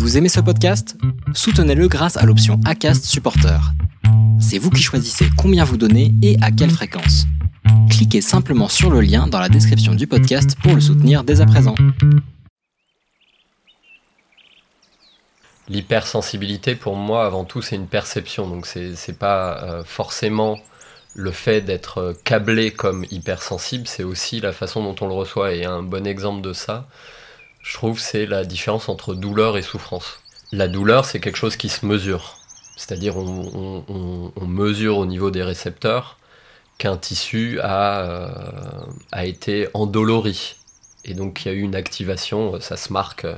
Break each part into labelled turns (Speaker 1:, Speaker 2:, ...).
Speaker 1: Vous aimez ce podcast? Soutenez-le grâce à l'option ACAST Supporter. C'est vous qui choisissez combien vous donnez et à quelle fréquence. Cliquez simplement sur le lien dans la description du podcast pour le soutenir dès à présent.
Speaker 2: L'hypersensibilité, pour moi, avant tout, c'est une perception. Donc, c'est pas euh, forcément le fait d'être câblé comme hypersensible, c'est aussi la façon dont on le reçoit. Et un bon exemple de ça, je trouve, c'est la différence entre douleur et souffrance. La douleur, c'est quelque chose qui se mesure. C'est-à-dire, on, mesure au niveau des récepteurs qu'un tissu a, euh, a été endolori. Et donc, il y a eu une activation, ça se marque euh,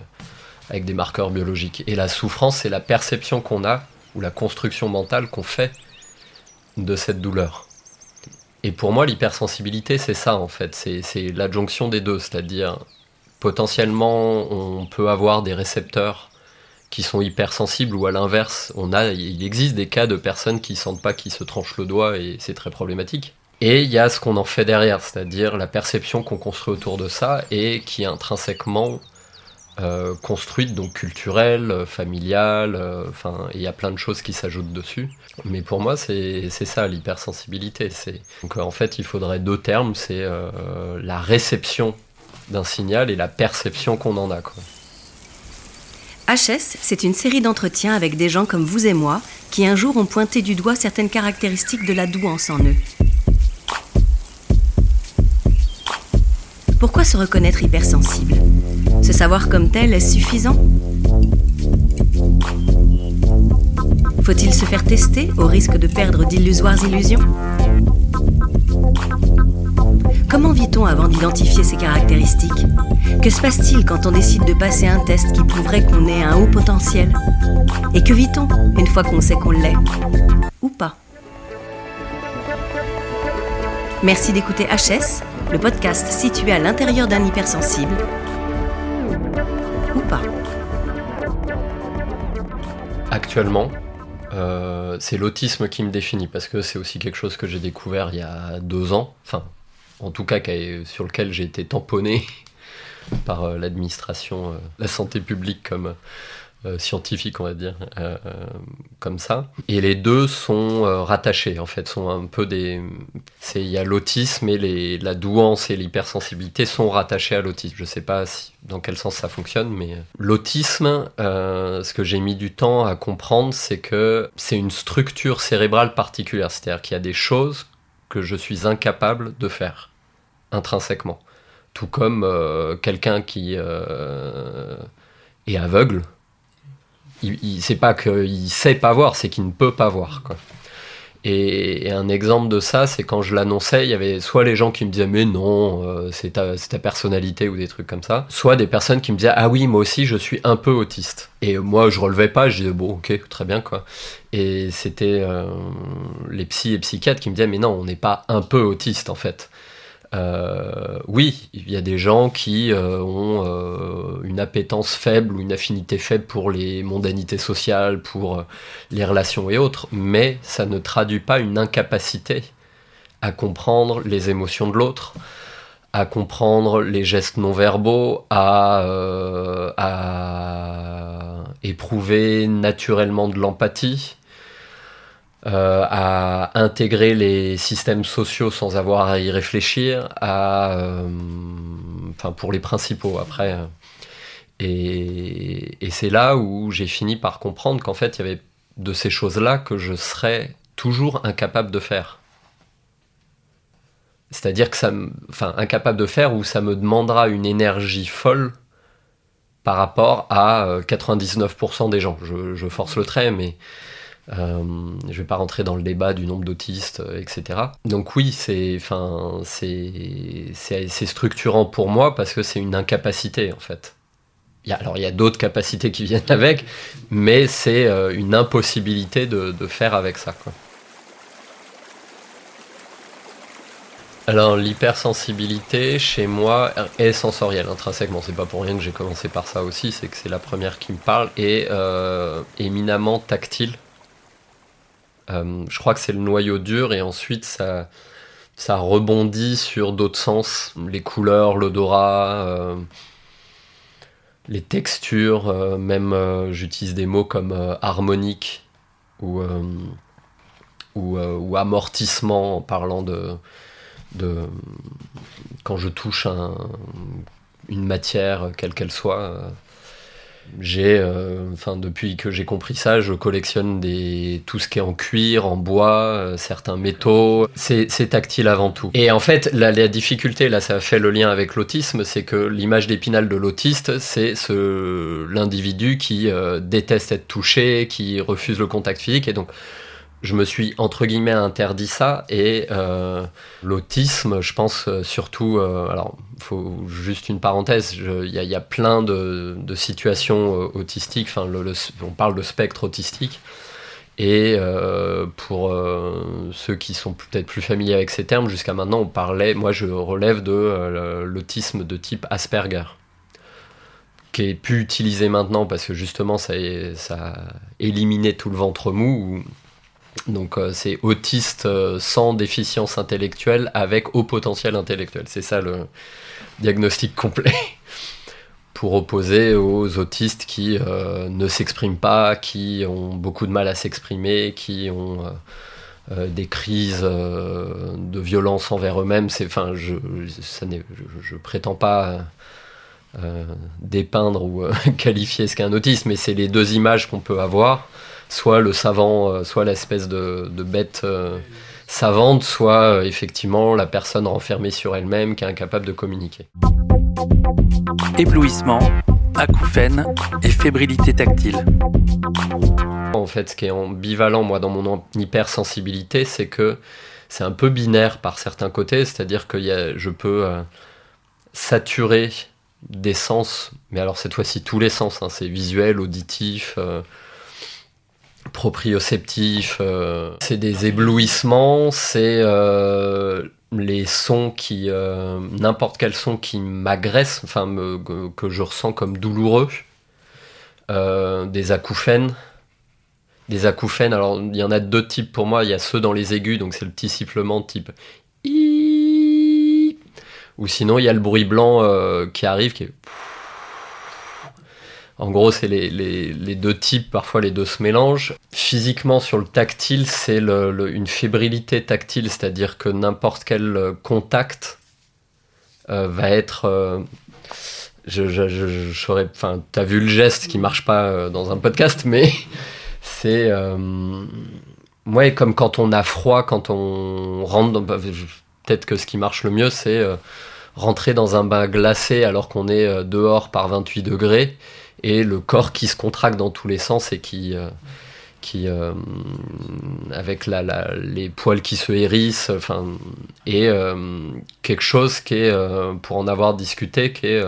Speaker 2: avec des marqueurs biologiques. Et la souffrance, c'est la perception qu'on a, ou la construction mentale qu'on fait de cette douleur. Et pour moi, l'hypersensibilité, c'est ça en fait, c'est l'adjonction des deux, c'est-à-dire potentiellement on peut avoir des récepteurs qui sont hypersensibles ou à l'inverse, il existe des cas de personnes qui sentent pas qu'ils se tranchent le doigt et c'est très problématique. Et il y a ce qu'on en fait derrière, c'est-à-dire la perception qu'on construit autour de ça et qui est intrinsèquement euh, construite, donc culturelle, euh, familiale, euh, enfin, il y a plein de choses qui s'ajoutent dessus. Mais pour moi, c'est ça l'hypersensibilité. Donc en fait, il faudrait deux termes, c'est la réception d'un signal et la perception qu'on en a.
Speaker 3: HS, c'est une série d'entretiens avec des gens comme vous et moi qui un jour ont pointé du doigt certaines caractéristiques de la douance en eux. Pourquoi se reconnaître hypersensible? Se savoir comme tel est suffisant? Faut-il se faire tester au risque de perdre d'illusoires illusions? Comment vit-on avant d'identifier ces caractéristiques? Que se passe-t-il quand on décide de passer un test qui prouverait qu'on ait un haut potentiel? Et que vit-on une fois qu'on sait qu'on l'est? Ou pas? Merci d'écouter HS, le podcast situé à l'intérieur d'un hypersensible. Ou pas?
Speaker 2: Actuellement, euh, c'est l'autisme qui me définit parce que c'est aussi quelque chose que j'ai découvert il y a deux ans, en tout cas sur lequel j'ai été tamponné par euh, l'administration, euh, la santé publique comme euh, scientifique, on va dire, comme ça. Et les deux sont rattachés, en fait, sont un peu des... Il y a l'autisme et la douance et l'hypersensibilité sont rattachés à l'autisme. Je sais pas si, dans quel sens ça fonctionne, mais l'autisme, ce que j'ai mis du temps à comprendre, c'est que c'est une structure cérébrale particulière. C'est-à-dire qu'il y a des choses que je suis incapable de faire, intrinsèquement. Tout comme quelqu'un qui est aveugle, il, c'est pas qu'il sait pas voir, c'est qu'il ne peut pas voir. Et, un exemple de ça, c'est quand je l'annonçais, il y avait soit les gens qui me disaient mais non, euh, c'est ta, ta, personnalité ou des trucs comme ça, soit des personnes qui me disaient ah oui, moi aussi je suis un peu autiste. Et moi je relevais pas, je disais bon ok, très bien quoi. Et c'était euh, les psys et psychiatres qui me disaient mais non, on n'est pas un peu autiste en fait. Euh, oui, il y a des gens qui euh, ont euh, une appétence faible ou une affinité faible pour les mondanités sociales, pour les relations et autres, mais ça ne traduit pas une incapacité à comprendre les émotions de l'autre, à comprendre les gestes non verbaux, à, à éprouver naturellement de l'empathie, euh, à intégrer les systèmes sociaux sans avoir à y réfléchir, euh, pour les principaux après. Et, c'est là où j'ai fini par comprendre qu'en fait il y avait de ces choses-là que je serais toujours incapable de faire. C'est-à-dire que ça, enfin incapable de faire ou ça me demandera une énergie folle par rapport à 99% euh, des gens. Je force le trait, mais euh, je ne vais pas rentrer dans le débat du nombre d'autistes, euh, etc. Donc oui, c'est, enfin, structurant pour moi parce que c'est une incapacité en fait. Alors il y a d'autres capacités qui viennent avec, mais c'est euh, une impossibilité de, faire avec ça. Alors l'hypersensibilité chez moi est sensorielle intrinsèquement. C'est pas pour rien que j'ai commencé par ça aussi, c'est que c'est la première qui me parle et éminemment tactile. Euh, je crois que c'est le noyau dur et ensuite ça, ça rebondit sur d'autres sens, les couleurs, l'odorat. Euh, les textures, même j'utilise des mots comme harmonique ou, ou, amortissement en parlant de, de quand je touche un, une matière, quelle qu'elle soit j'ai, euh, enfin depuis que j'ai compris ça, je collectionne des tout ce qui est en cuir, en bois, euh, certains métaux. C'est, tactile avant tout. Et en fait, la, difficulté, là, ça fait le lien avec l'autisme, c'est que l'image d'épinal de l'autiste, c'est ce l'individu qui euh, déteste être touché, qui refuse le contact physique, et donc je me suis entre guillemets interdit ça et euh, l'autisme, je pense euh, surtout, euh, alors faut juste une parenthèse, il y, a plein de, situations autistiques, enfin on parle de spectre autistique et pour ceux qui sont peut-être plus familiers avec ces termes, jusqu'à maintenant on parlait, moi je relève de l'autisme de type Asperger qui est plus utilisé maintenant parce que justement ça, ça tout le ventre mou donc euh, c'est autiste euh, sans déficience intellectuelle avec haut potentiel intellectuel. C'est ça le diagnostic complet. Pour opposer aux autistes qui euh, ne s'expriment pas, qui ont beaucoup de mal à s'exprimer, qui ont des crises de violence envers eux-mêmes. Je, prétends pas dépeindre ou qualifier ce qu'est un autisme, mais c'est les deux images qu'on peut avoir soit le savant, euh, soit l'espèce de, bête euh, savante, soit euh, effectivement la personne renfermée sur elle-même qui est incapable de communiquer.
Speaker 4: Éblouissement, acouphène et fébrilité tactile.
Speaker 2: En fait, ce qui est ambivalent, moi, dans mon hypersensibilité, c'est que c'est un peu binaire par certains côtés, c'est-à-dire que je peux saturer des sens, mais alors cette fois-ci tous les sens, hein, c'est visuel, auditif, proprioceptif, euh, c'est des éblouissements, c'est euh, les sons qui, euh, n'importe quel son qui m'agresse, enfin que je ressens comme douloureux, des acouphènes. Des acouphènes, alors il y en a deux types pour moi, il y a ceux dans les aigus, donc c'est le petit sifflement type ou sinon il y a le bruit blanc qui arrive qui est en gros, c'est les, deux types, parfois les deux se mélangent. Physiquement, sur le tactile, c'est une fébrilité tactile, c'est-à-dire que n'importe quel euh, contact euh, va être. Euh, je, t'as vu le geste qui marche pas dans un podcast, mais c'est. ouais, comme quand on a froid, quand on rentre dans. Peut-être que ce qui marche le mieux, c'est rentrer dans un bain glacé alors qu'on est dehors par 28 degrés et le corps qui se contracte dans tous les sens et qui, euh, qui euh, avec les poils qui se hérissent, enfin, et euh, quelque chose qui est, pour en avoir discuté, qui est,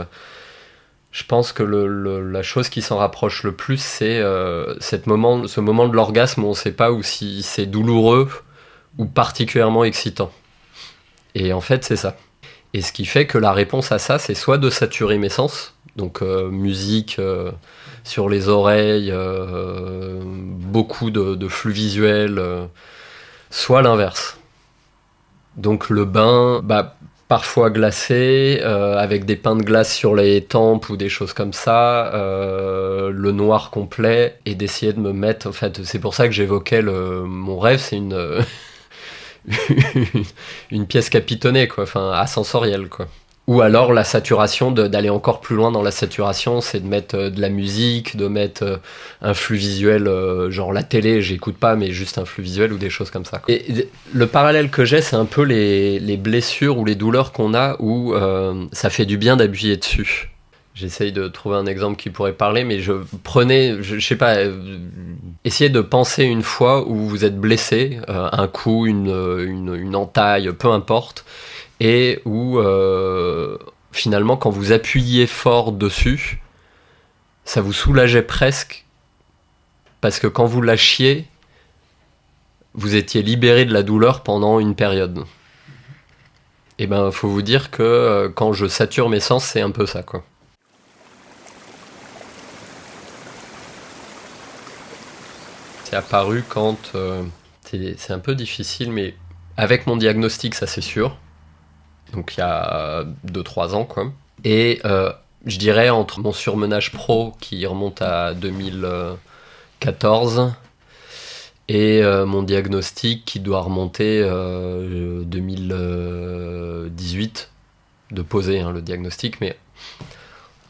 Speaker 2: je pense que la chose qui s'en rapproche le plus, c'est moment, ce moment de l'orgasme où on ne sait pas ou si c'est douloureux ou particulièrement excitant. Et en fait, c'est ça. Et ce qui fait que la réponse à ça, c'est soit de saturer mes sens, donc euh, musique euh, sur les oreilles, euh, beaucoup de, flux visuels, soit l'inverse. Donc le bain, bah, parfois glacé, avec des pains de glace sur les tempes ou des choses comme ça, le noir complet, et d'essayer de me mettre. En fait, c'est pour ça que j'évoquais mon rêve, c'est une une pièce capitonnée, quoi, enfin ascensorielle, quoi. Ou alors la saturation, d'aller encore plus loin dans la saturation, c'est de mettre euh, de la musique, de mettre euh, un flux visuel, euh, genre la télé, j'écoute pas, mais juste un flux visuel ou des choses comme ça. Et le parallèle que j'ai, c'est un peu les, les, blessures ou les douleurs qu'on a où ça fait du bien d'appuyer dessus. J'essaye de trouver un exemple qui pourrait parler, mais je prenais, je, sais pas, essayez de penser une fois où vous êtes blessé, un coup, une, une, une entaille, peu importe et où euh, finalement quand vous appuyiez fort dessus, ça vous soulageait presque parce que quand vous lâchiez, vous étiez libéré de la douleur pendant une période. Et eh ben, faut vous dire que euh, quand je sature mes sens, c'est un peu ça, quoi. Apparu quand euh, c'est un peu difficile, mais avec mon diagnostic, ça c'est sûr donc il y a 2-3 ans, quoi. Et euh, je dirais entre mon surmenage pro qui remonte à 2014 et euh, mon diagnostic qui doit remonter euh, 2018 de poser hein, le diagnostic, mais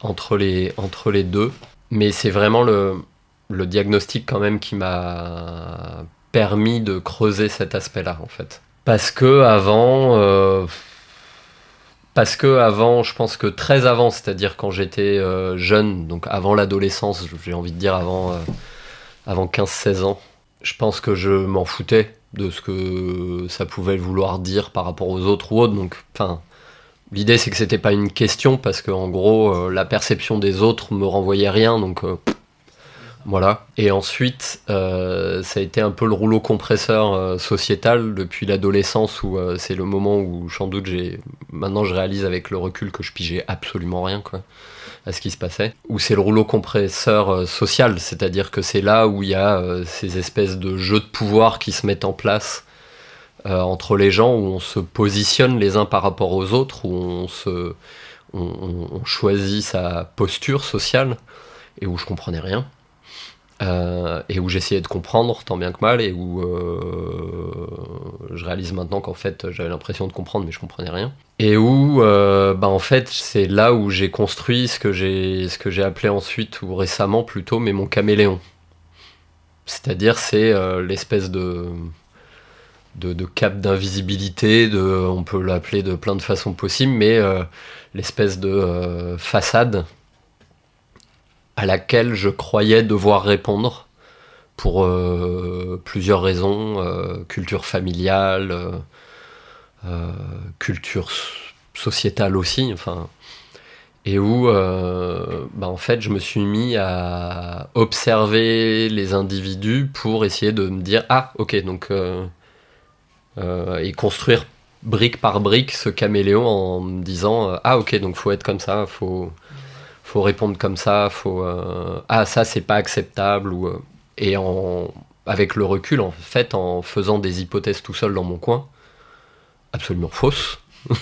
Speaker 2: entre les, entre les deux. Mais c'est vraiment le, le diagnostic quand même qui m'a permis de creuser cet aspect-là en fait. Parce que avant, euh, parce que avant, je pense que très avant, c'est-à-dire quand j'étais euh, jeune, donc avant l'adolescence, j'ai envie de dire avant, euh, avant 15-16 ans, je pense que je m'en foutais de ce que ça pouvait vouloir dire par rapport aux autres ou autres. Donc, l'idée c'est que c'était pas une question parce que en gros, la perception des autres me renvoyait rien, donc voilà. Et ensuite, euh, ça a été un peu le rouleau compresseur euh, sociétal depuis l'adolescence où euh, c'est le moment où, sans doute, j'ai. Maintenant, je réalise avec le recul que je pigeais absolument rien, quoi, à ce qui se passait. Où c'est le rouleau compresseur social, c'est-à-dire que c'est là où il y a ces espèces de jeux de pouvoir qui se mettent en place entre les gens, où on se positionne les uns par rapport aux autres, où on se. on choisit sa posture sociale et où je comprenais rien. Euh, et où j'essayais de comprendre tant bien que mal et où euh, je réalise maintenant qu'en fait j'avais l'impression de comprendre mais je comprenais rien. Et où euh, bah en fait c'est là où j'ai construit ce que j'ai ce que j'ai appelé ensuite ou récemment plutôt mais mon caméléon. C'est-à-dire c'est l'espèce de de, de cap d'invisibilité de on peut l'appeler de plein de façons possibles mais l'espèce de façade à laquelle je croyais devoir répondre pour euh, plusieurs raisons, euh, culture familiale, euh, culture sociétale aussi, enfin, et où bah, en fait je me suis mis à observer les individus pour essayer de me dire ah ok donc et construire brique par brique ce caméléon en me disant ah ok donc faut être comme ça faut faut répondre comme ça, faut euh, ah ça c'est pas acceptable ou euh, et en avec le recul en fait en faisant des hypothèses tout seul dans mon coin absolument fausses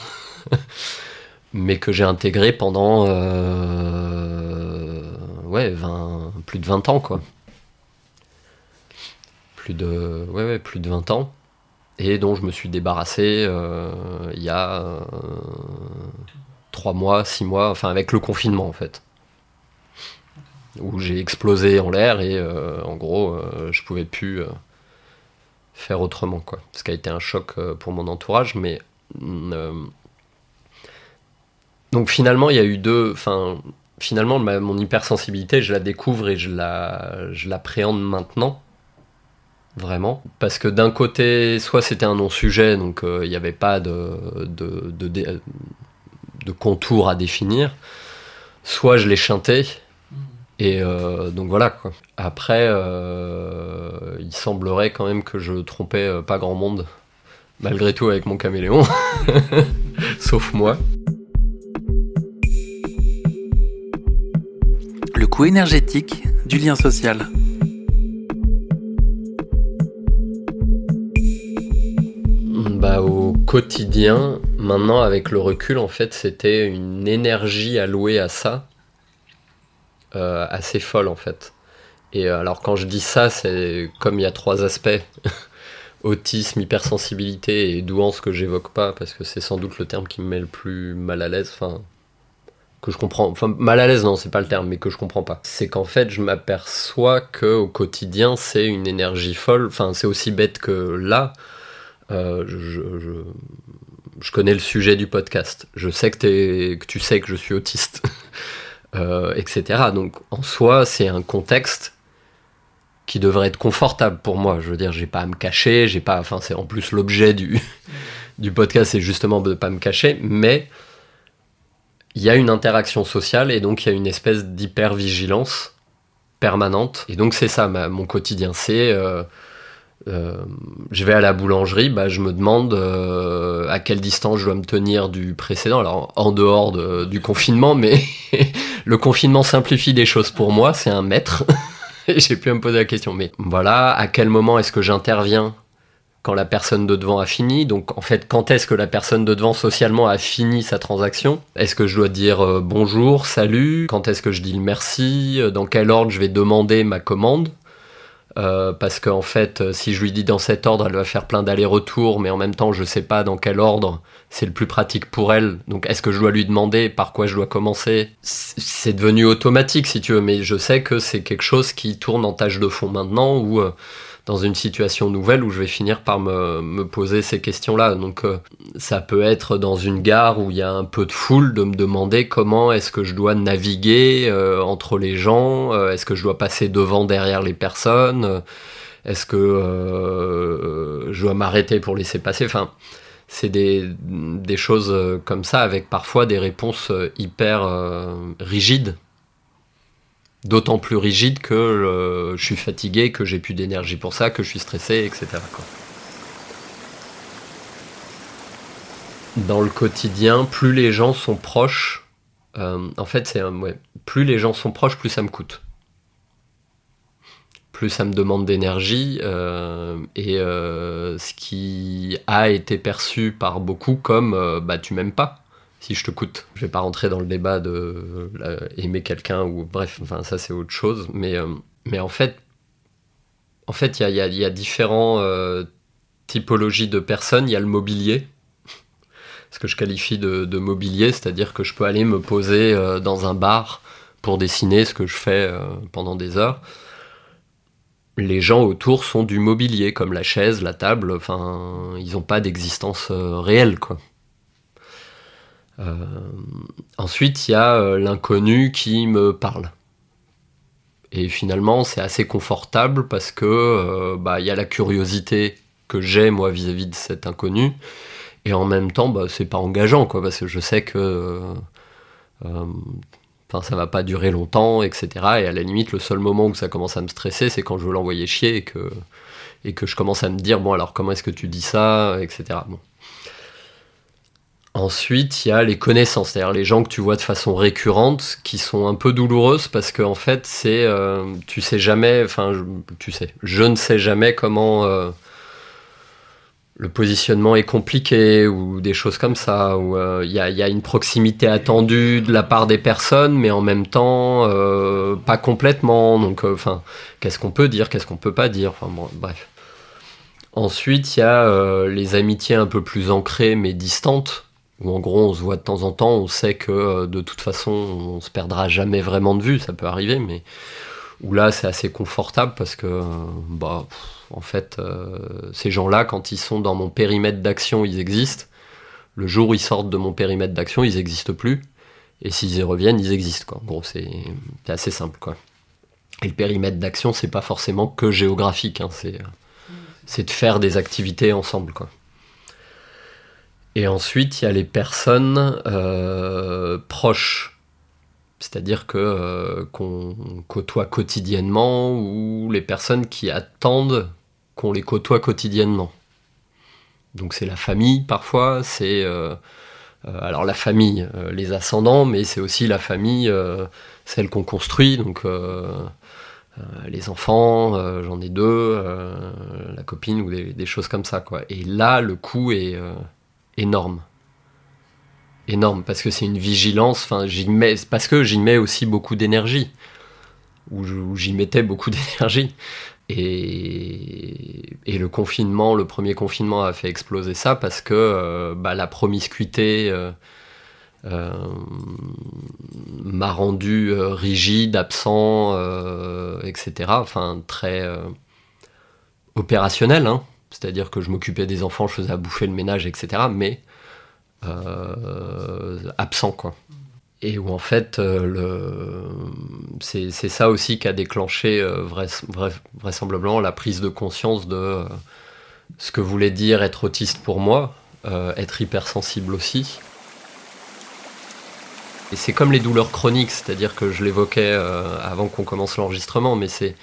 Speaker 2: mais que j'ai intégré pendant euh, ouais 20, plus de 20 ans quoi. Plus de ouais, ouais plus de 20 ans et dont je me suis débarrassé il y a 3 mois, 6 mois, enfin avec le confinement en fait. Où j'ai explosé en l'air et euh, en gros euh, je pouvais plus euh, faire autrement quoi. Ce qui a été un choc pour mon entourage, mais mm, donc finalement il y a eu deux, enfin finalement mon hypersensibilité je la découvre et je la je l'appréhende maintenant vraiment. Parce que d'un côté, soit c'était un non-sujet, donc il n'y avait pas de, de contours à définir, soit je les chantais. Et euh, donc voilà quoi. Après, euh, il semblerait quand même que je trompais euh, pas grand monde, malgré tout avec mon caméléon, sauf moi.
Speaker 4: Le coût énergétique du lien social.
Speaker 2: Bah, au quotidien, maintenant avec le recul, en fait, c'était une énergie allouée à ça euh, assez folle en fait. Et euh, alors quand je dis ça, c'est comme il y a trois aspects autisme, hypersensibilité et douance que j'évoque pas parce que c'est sans doute le terme qui me met le plus mal à l'aise. Enfin, que je comprends. Enfin, mal à l'aise, non, c'est pas le terme, mais que je comprends pas. C'est qu'en fait, je m'aperçois que au quotidien, c'est une énergie folle. Enfin, c'est aussi bête que là. Euh, je, connais le sujet du podcast. Je sais que, tu sais que je suis autiste, euh, etc. Donc en soi, c'est un contexte qui devrait être confortable pour moi. Je veux dire, j'ai pas à me cacher, j'ai pas. Enfin, c'est en plus l'objet du, du podcast, c'est justement de pas me cacher, mais il y a une interaction sociale et donc il y a une espèce d'hyper-vigilance permanente. Et donc c'est ça mon quotidien, c'est euh, euh, je vais à la boulangerie, bah, je me demande euh, à quelle distance je dois me tenir du précédent. Alors en dehors du confinement, mais le confinement simplifie des choses pour moi, c'est un mètre. J'ai pu me poser la question, mais voilà, à quel moment est-ce que j'interviens quand la personne de devant a fini? Donc en fait, quand est-ce que la personne de devant socialement a fini sa transaction? Est-ce que je dois dire euh, bonjour, salut? Quand est-ce que je dis le merci? Dans quel ordre je vais demander ma commande? Euh, parce qu'en fait, euh, si je lui dis dans cet ordre, elle va faire plein d'allers-retours, mais en même temps, je sais pas dans quel ordre c'est le plus pratique pour elle. Donc, est-ce que je dois lui demander par quoi je dois commencer? C'est devenu automatique, si tu veux, mais je sais que c'est quelque chose qui tourne en tâche de fond maintenant, où euh, dans une situation nouvelle où je vais finir par me, poser ces questions-là. Donc euh, ça peut être dans une gare où il y a un peu de foule de me demander comment est-ce que je dois naviguer euh, entre les gens, euh, est-ce que je dois passer devant, derrière les personnes, est-ce que je dois m'arrêter pour laisser passer. Enfin, c'est des, choses comme ça avec parfois des réponses hyper rigides d'autant plus rigide que euh, je suis fatigué, que j'ai plus d'énergie pour ça, que je suis stressé, etc. Dans le quotidien, plus les gens sont proches, euh, en fait, c'est ouais, plus les gens sont proches, plus ça me coûte. Plus ça me demande d'énergie euh, et ce qui a été perçu par beaucoup comme bah tu m'aimes pas si je te coûte. Je vais pas rentrer dans le débat de aimer quelqu'un ou bref, enfin ça c'est autre chose. Mais, euh, mais en fait, en fait, il y a, y a, différents euh, typologies de personnes. Il y a le mobilier, ce que je qualifie de, mobilier, c'est-à-dire que je peux aller me poser euh, dans un bar pour dessiner, ce que je fais pendant des heures. Les gens autour sont du mobilier, comme la chaise, la table. Enfin, ils n'ont pas d'existence réelle, quoi. Euh, ensuite, il y a euh, l'inconnu qui me parle. Et finalement, c'est assez confortable parce que euh, bah, il y a la curiosité que j'ai moi vis-à-vis de cet inconnu. Et en même temps, bah, c'est pas engageant, quoi, parce que je sais que enfin ça va pas durer longtemps, etc. Et à la limite, le seul moment où ça commence à me stresser, c'est quand je veux l'envoyer chier et que, et que je commence à me dire, bon alors comment est-ce que tu dis ça, etc. Bon. Ensuite, il y a les connaissances, c'est-à-dire les gens que tu vois de façon récurrente, qui sont un peu douloureuses parce qu'en en fait, c'est, euh, tu sais jamais, enfin, tu sais, je ne sais jamais comment euh, le positionnement est compliqué ou des choses comme ça, où euh, il y, a, une proximité attendue de la part des personnes, mais en même temps, pas complètement. Donc, enfin, qu'est-ce qu'on peut dire, qu'est-ce qu'on peut pas dire, enfin, bref. Ensuite, il y a les amitiés un peu plus ancrées mais distantes où en gros on se voit de temps en temps, on sait que euh, de toute façon on se perdra jamais vraiment de vue, ça peut arriver, mais où là c'est assez confortable parce que euh, bah en fait euh, ces gens-là quand ils sont dans mon périmètre d'action ils existent, le jour où ils sortent de mon périmètre d'action ils n'existent plus, et s'ils y reviennent ils existent quoi. En gros c'est assez simple quoi. Et le périmètre d'action c'est pas forcément que géographique, hein, c'est de faire des activités ensemble quoi. Et ensuite, il y a les personnes euh, proches, c'est-à-dire que euh, qu'on côtoie quotidiennement ou les personnes qui attendent qu'on les côtoie quotidiennement. Donc c'est la famille parfois, c'est euh, alors la famille, les ascendants, mais c'est aussi la famille, celle qu'on construit, donc les enfants, j'en ai deux, la copine ou des, des, choses comme ça quoi. Et là, le coup est énorme. Énorme, parce que c'est une vigilance, enfin, parce que j'y mets aussi beaucoup d'énergie, ou j'y mettais beaucoup d'énergie. Et, et, le confinement, le premier confinement a fait exploser ça parce que euh, bah, la promiscuité euh, euh, m'a rendu rigide, absent, etc. Enfin, très opérationnel. Hein. C'est-à-dire que je m'occupais des enfants, je faisais à bouffer le ménage, etc. Mais euh, absent, quoi. Et où en fait, euh, c'est ça aussi qui a déclenché euh, vraisemblablement la prise de conscience de ce que voulait dire être autiste pour moi, être hypersensible aussi. Et c'est comme les douleurs chroniques, c'est-à-dire que je l'évoquais avant qu'on commence l'enregistrement, mais c'est.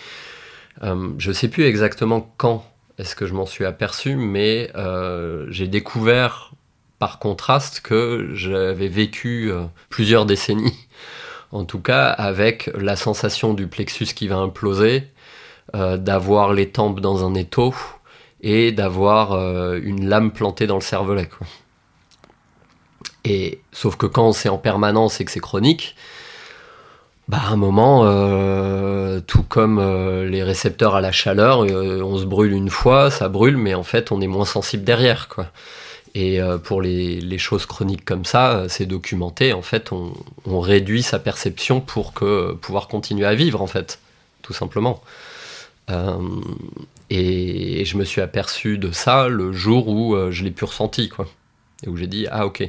Speaker 2: je sais plus exactement quand est-ce que je m'en suis aperçu, mais euh, j'ai découvert par contraste que j'avais vécu euh, plusieurs décennies, en tout cas avec la sensation du plexus qui va imploser, euh, d'avoir les tempes dans un étau et d'avoir une lame plantée dans le cervelet. Et sauf que quand c'est en permanence et que c'est chronique, bah à un moment, euh, tout comme euh, les récepteurs à la chaleur, euh, on se brûle une fois, ça brûle, mais en fait on est moins sensible derrière, quoi. Et pour les, choses chroniques comme ça, c'est documenté. En fait, on, on, réduit sa perception pour que pouvoir continuer à vivre, en fait, tout simplement. Et, et, je me suis aperçu de ça le jour où je l'ai pu ressenti, quoi. Et où j'ai dit ah ok.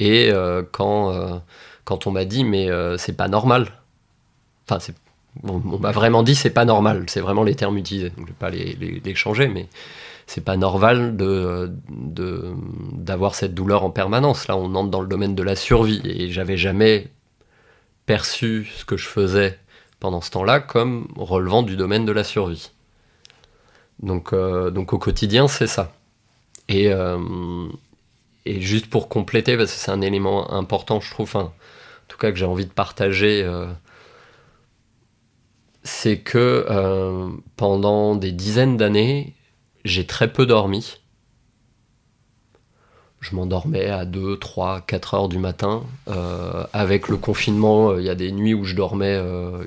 Speaker 2: Et quand quand on m'a dit mais c'est pas normal Enfin, on, m'a vraiment dit c'est pas normal, c'est vraiment les termes utilisés. je vais pas les, changer, mais c'est pas normal d'avoir cette douleur en permanence. Là, on entre dans le domaine de la survie et j'avais jamais perçu ce que je faisais pendant ce temps-là comme relevant du domaine de la survie. Donc, euh, donc au quotidien, c'est ça. Et, euh, et juste pour compléter, parce que c'est un élément important, je trouve, en tout cas que j'ai envie de partager. Euh, c'est que euh, pendant des dizaines d'années, j'ai très peu dormi. Je m'endormais à 2, 3, 4 heures du matin. Euh, avec le confinement, euh, il y a des nuits où je dormais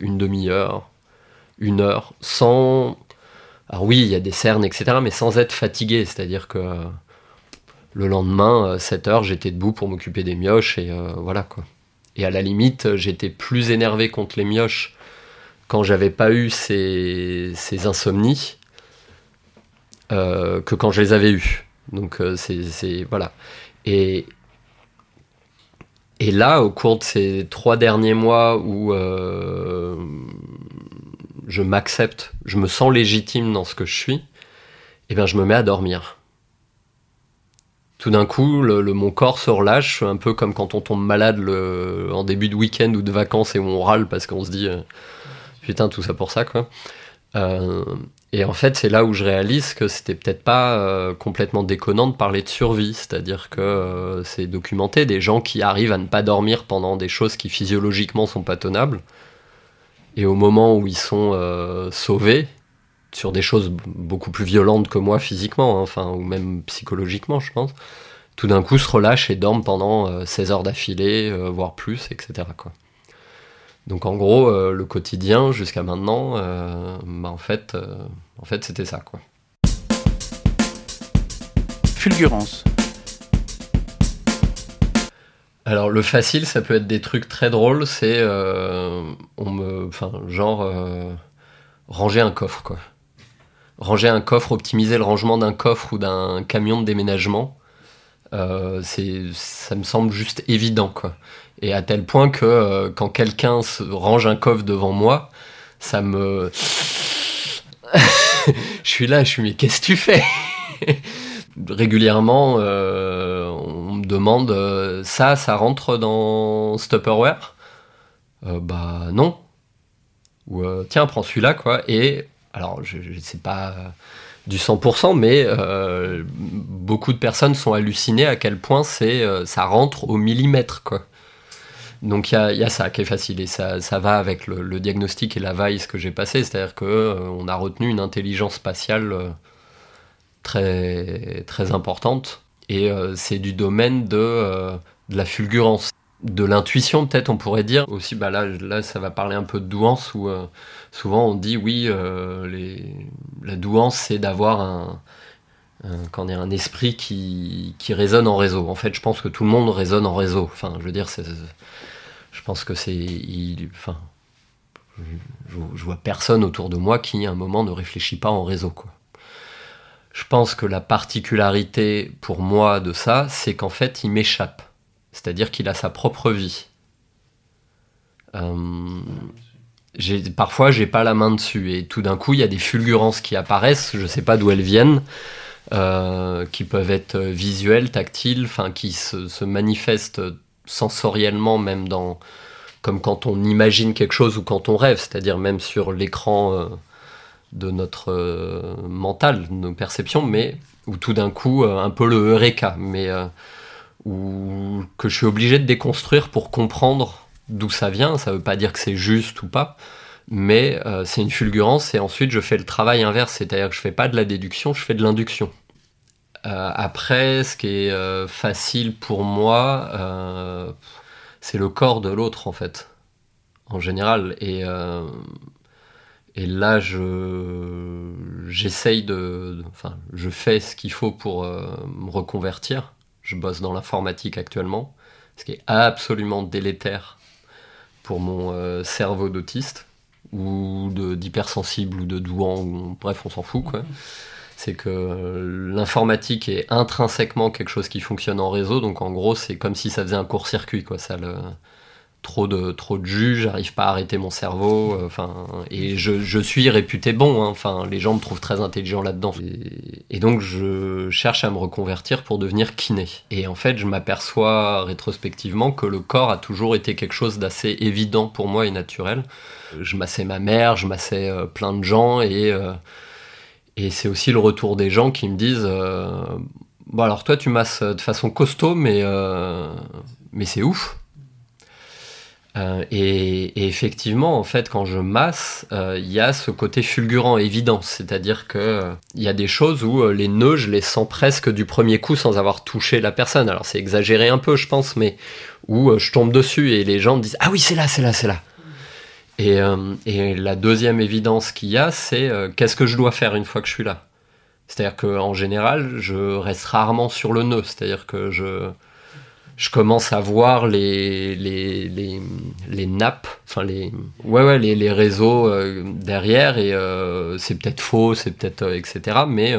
Speaker 2: une demi-heure, une heure, sans... Alors oui, il y a des cernes, etc., mais sans être fatigué. C'est-à-dire que le lendemain, 7 heures, j'étais debout pour m'occuper des mioches, et voilà quoi. Et à la limite, j'étais plus énervé contre les mioches quand j'avais pas eu ces, insomnies euh, que quand je les avais eues. Donc euh, c'est voilà. Et là, au cours de ces trois derniers mois où euh, je m'accepte, je me sens légitime dans ce que je suis, eh bien, je me mets à dormir. Tout d'un coup, mon corps se relâche, un peu comme quand on tombe malade en début de week-end ou de vacances et où on râle parce qu'on se dit putain, tout ça pour ça, quoi. Euh, et en fait, c'est là où je réalise que c'était peut-être pas euh, complètement déconnant de parler de survie, c'est-à-dire que euh, c'est documenté des gens qui arrivent à ne pas dormir pendant des choses qui physiologiquement sont pas tenables, et au moment où ils sont sauvés sur des choses beaucoup plus violentes que moi physiquement, hein, enfin ou même psychologiquement, je pense, tout d'un coup se relâchent et dorment pendant 16 heures d'affilée, voire plus, etc. Quoi. Donc en gros, euh, le quotidien jusqu'à maintenant, euh, bah, en fait, euh, en fait c'était ça. Quoi.
Speaker 4: Fulgurance.
Speaker 2: Alors le facile, ça peut être des trucs très drôles, c'est on me, enfin genre ranger un coffre quoi. Ranger un coffre, optimiser le rangement d'un coffre ou d'un camion de déménagement, c'est, ça me semble juste évident quoi. Et à tel point que euh, quand quelqu'un range un coffre devant moi, ça me. je suis là, je suis mais qu'est-ce que tu fais? Régulièrement, euh, on me demande euh, ça, ça rentre dans Stopperware Bah non. Ou tiens, prends celui-là, quoi. Et alors, je, ne sais pas du 100%, mais beaucoup de personnes sont hallucinées à quel point c'est ça rentre au millimètre, quoi. Donc il y, a, ça qui est facile et ça, va avec le, diagnostic et la vice que j'ai passé, c'est-à-dire qu'on euh, a retenu une intelligence spatiale euh, très, très importante et euh, c'est du domaine de, la fulgurance. De l'intuition, peut-être, on pourrait dire. Aussi, bah là, là, ça va parler un peu de douance, où souvent on dit oui, la douance, c'est d'avoir un, un, un esprit qui, qui, résonne en réseau. En fait, je pense que tout le monde résonne en réseau. Enfin, je veux dire, je pense que c'est. Enfin, je, vois personne autour de moi qui, à un moment, ne réfléchit pas en réseau. Je pense que la particularité pour moi de ça, c'est qu'en fait, il m'échappe. C'est-à-dire qu'il a sa propre vie. Euh, parfois, j'ai pas la main dessus. Et tout d'un coup, il y a des fulgurances qui apparaissent. Je sais pas d'où elles viennent. Euh, qui peuvent être visuelles, tactiles, enfin qui se, manifestent sensoriellement, même dans comme quand on imagine quelque chose ou quand on rêve, c'est-à-dire même sur l'écran euh, de notre euh, mental, nos perceptions, mais où tout d'un coup, un peu le eureka, mais où, que je suis obligé de déconstruire pour comprendre d'où ça vient. Ça veut pas dire que c'est juste ou pas, mais c'est une fulgurance et ensuite je fais le travail inverse, c'est-à-dire que je fais pas de la déduction, je fais de l'induction. après, ce qui est facile pour moi, c'est le corps de l'autre en fait, en général. Et, là, je, j'essaye de, enfin, je fais ce qu'il faut pour me reconvertir. Je bosse dans l'informatique actuellement, ce qui est absolument délétère pour mon euh, cerveau d'autiste ou d'hypersensible ou de douant, ou, bref, on s'en fout quoi. C'est que l'informatique est intrinsèquement quelque chose qui fonctionne en réseau, donc en gros, c'est comme si ça faisait un court-circuit quoi. Ça le, trop de trop de jus, j'arrive pas à arrêter mon cerveau, euh, enfin et je, suis réputé bon, hein. enfin les gens me trouvent très intelligent là-dedans et, donc je cherche à me reconvertir pour devenir kiné. Et en fait, je m'aperçois rétrospectivement que le corps a toujours été quelque chose d'assez évident pour moi et naturel. Je massais ma mère, je massais euh, plein de gens et euh, et c'est aussi le retour des gens qui me disent bon alors toi tu masses de façon costaud mais c'est ouf euh, et, effectivement, en fait, quand je masse, euh, il y a ce côté fulgurant, évident. C'est-à-dire que euh, il y a des choses où les nœuds, je les sens presque du premier coup sans avoir touché la personne. Alors c'est exagéré un peu, je pense, mais où je tombe dessus et les gens me disent Ah oui, c'est là, c'est là, c'est là. Et, et, la deuxième évidence qu'il y a, c'est qu'est-ce que je dois faire une fois que je suis là? C'est-à-dire qu'en général, je reste rarement sur le nœud. C'est-à-dire que je je commence à voir les, les, les, les nappes, enfin les, ouais, ouais, les, les réseaux euh, derrière, et euh, c'est peut-être faux, c'est peut-être, euh, etc. Mais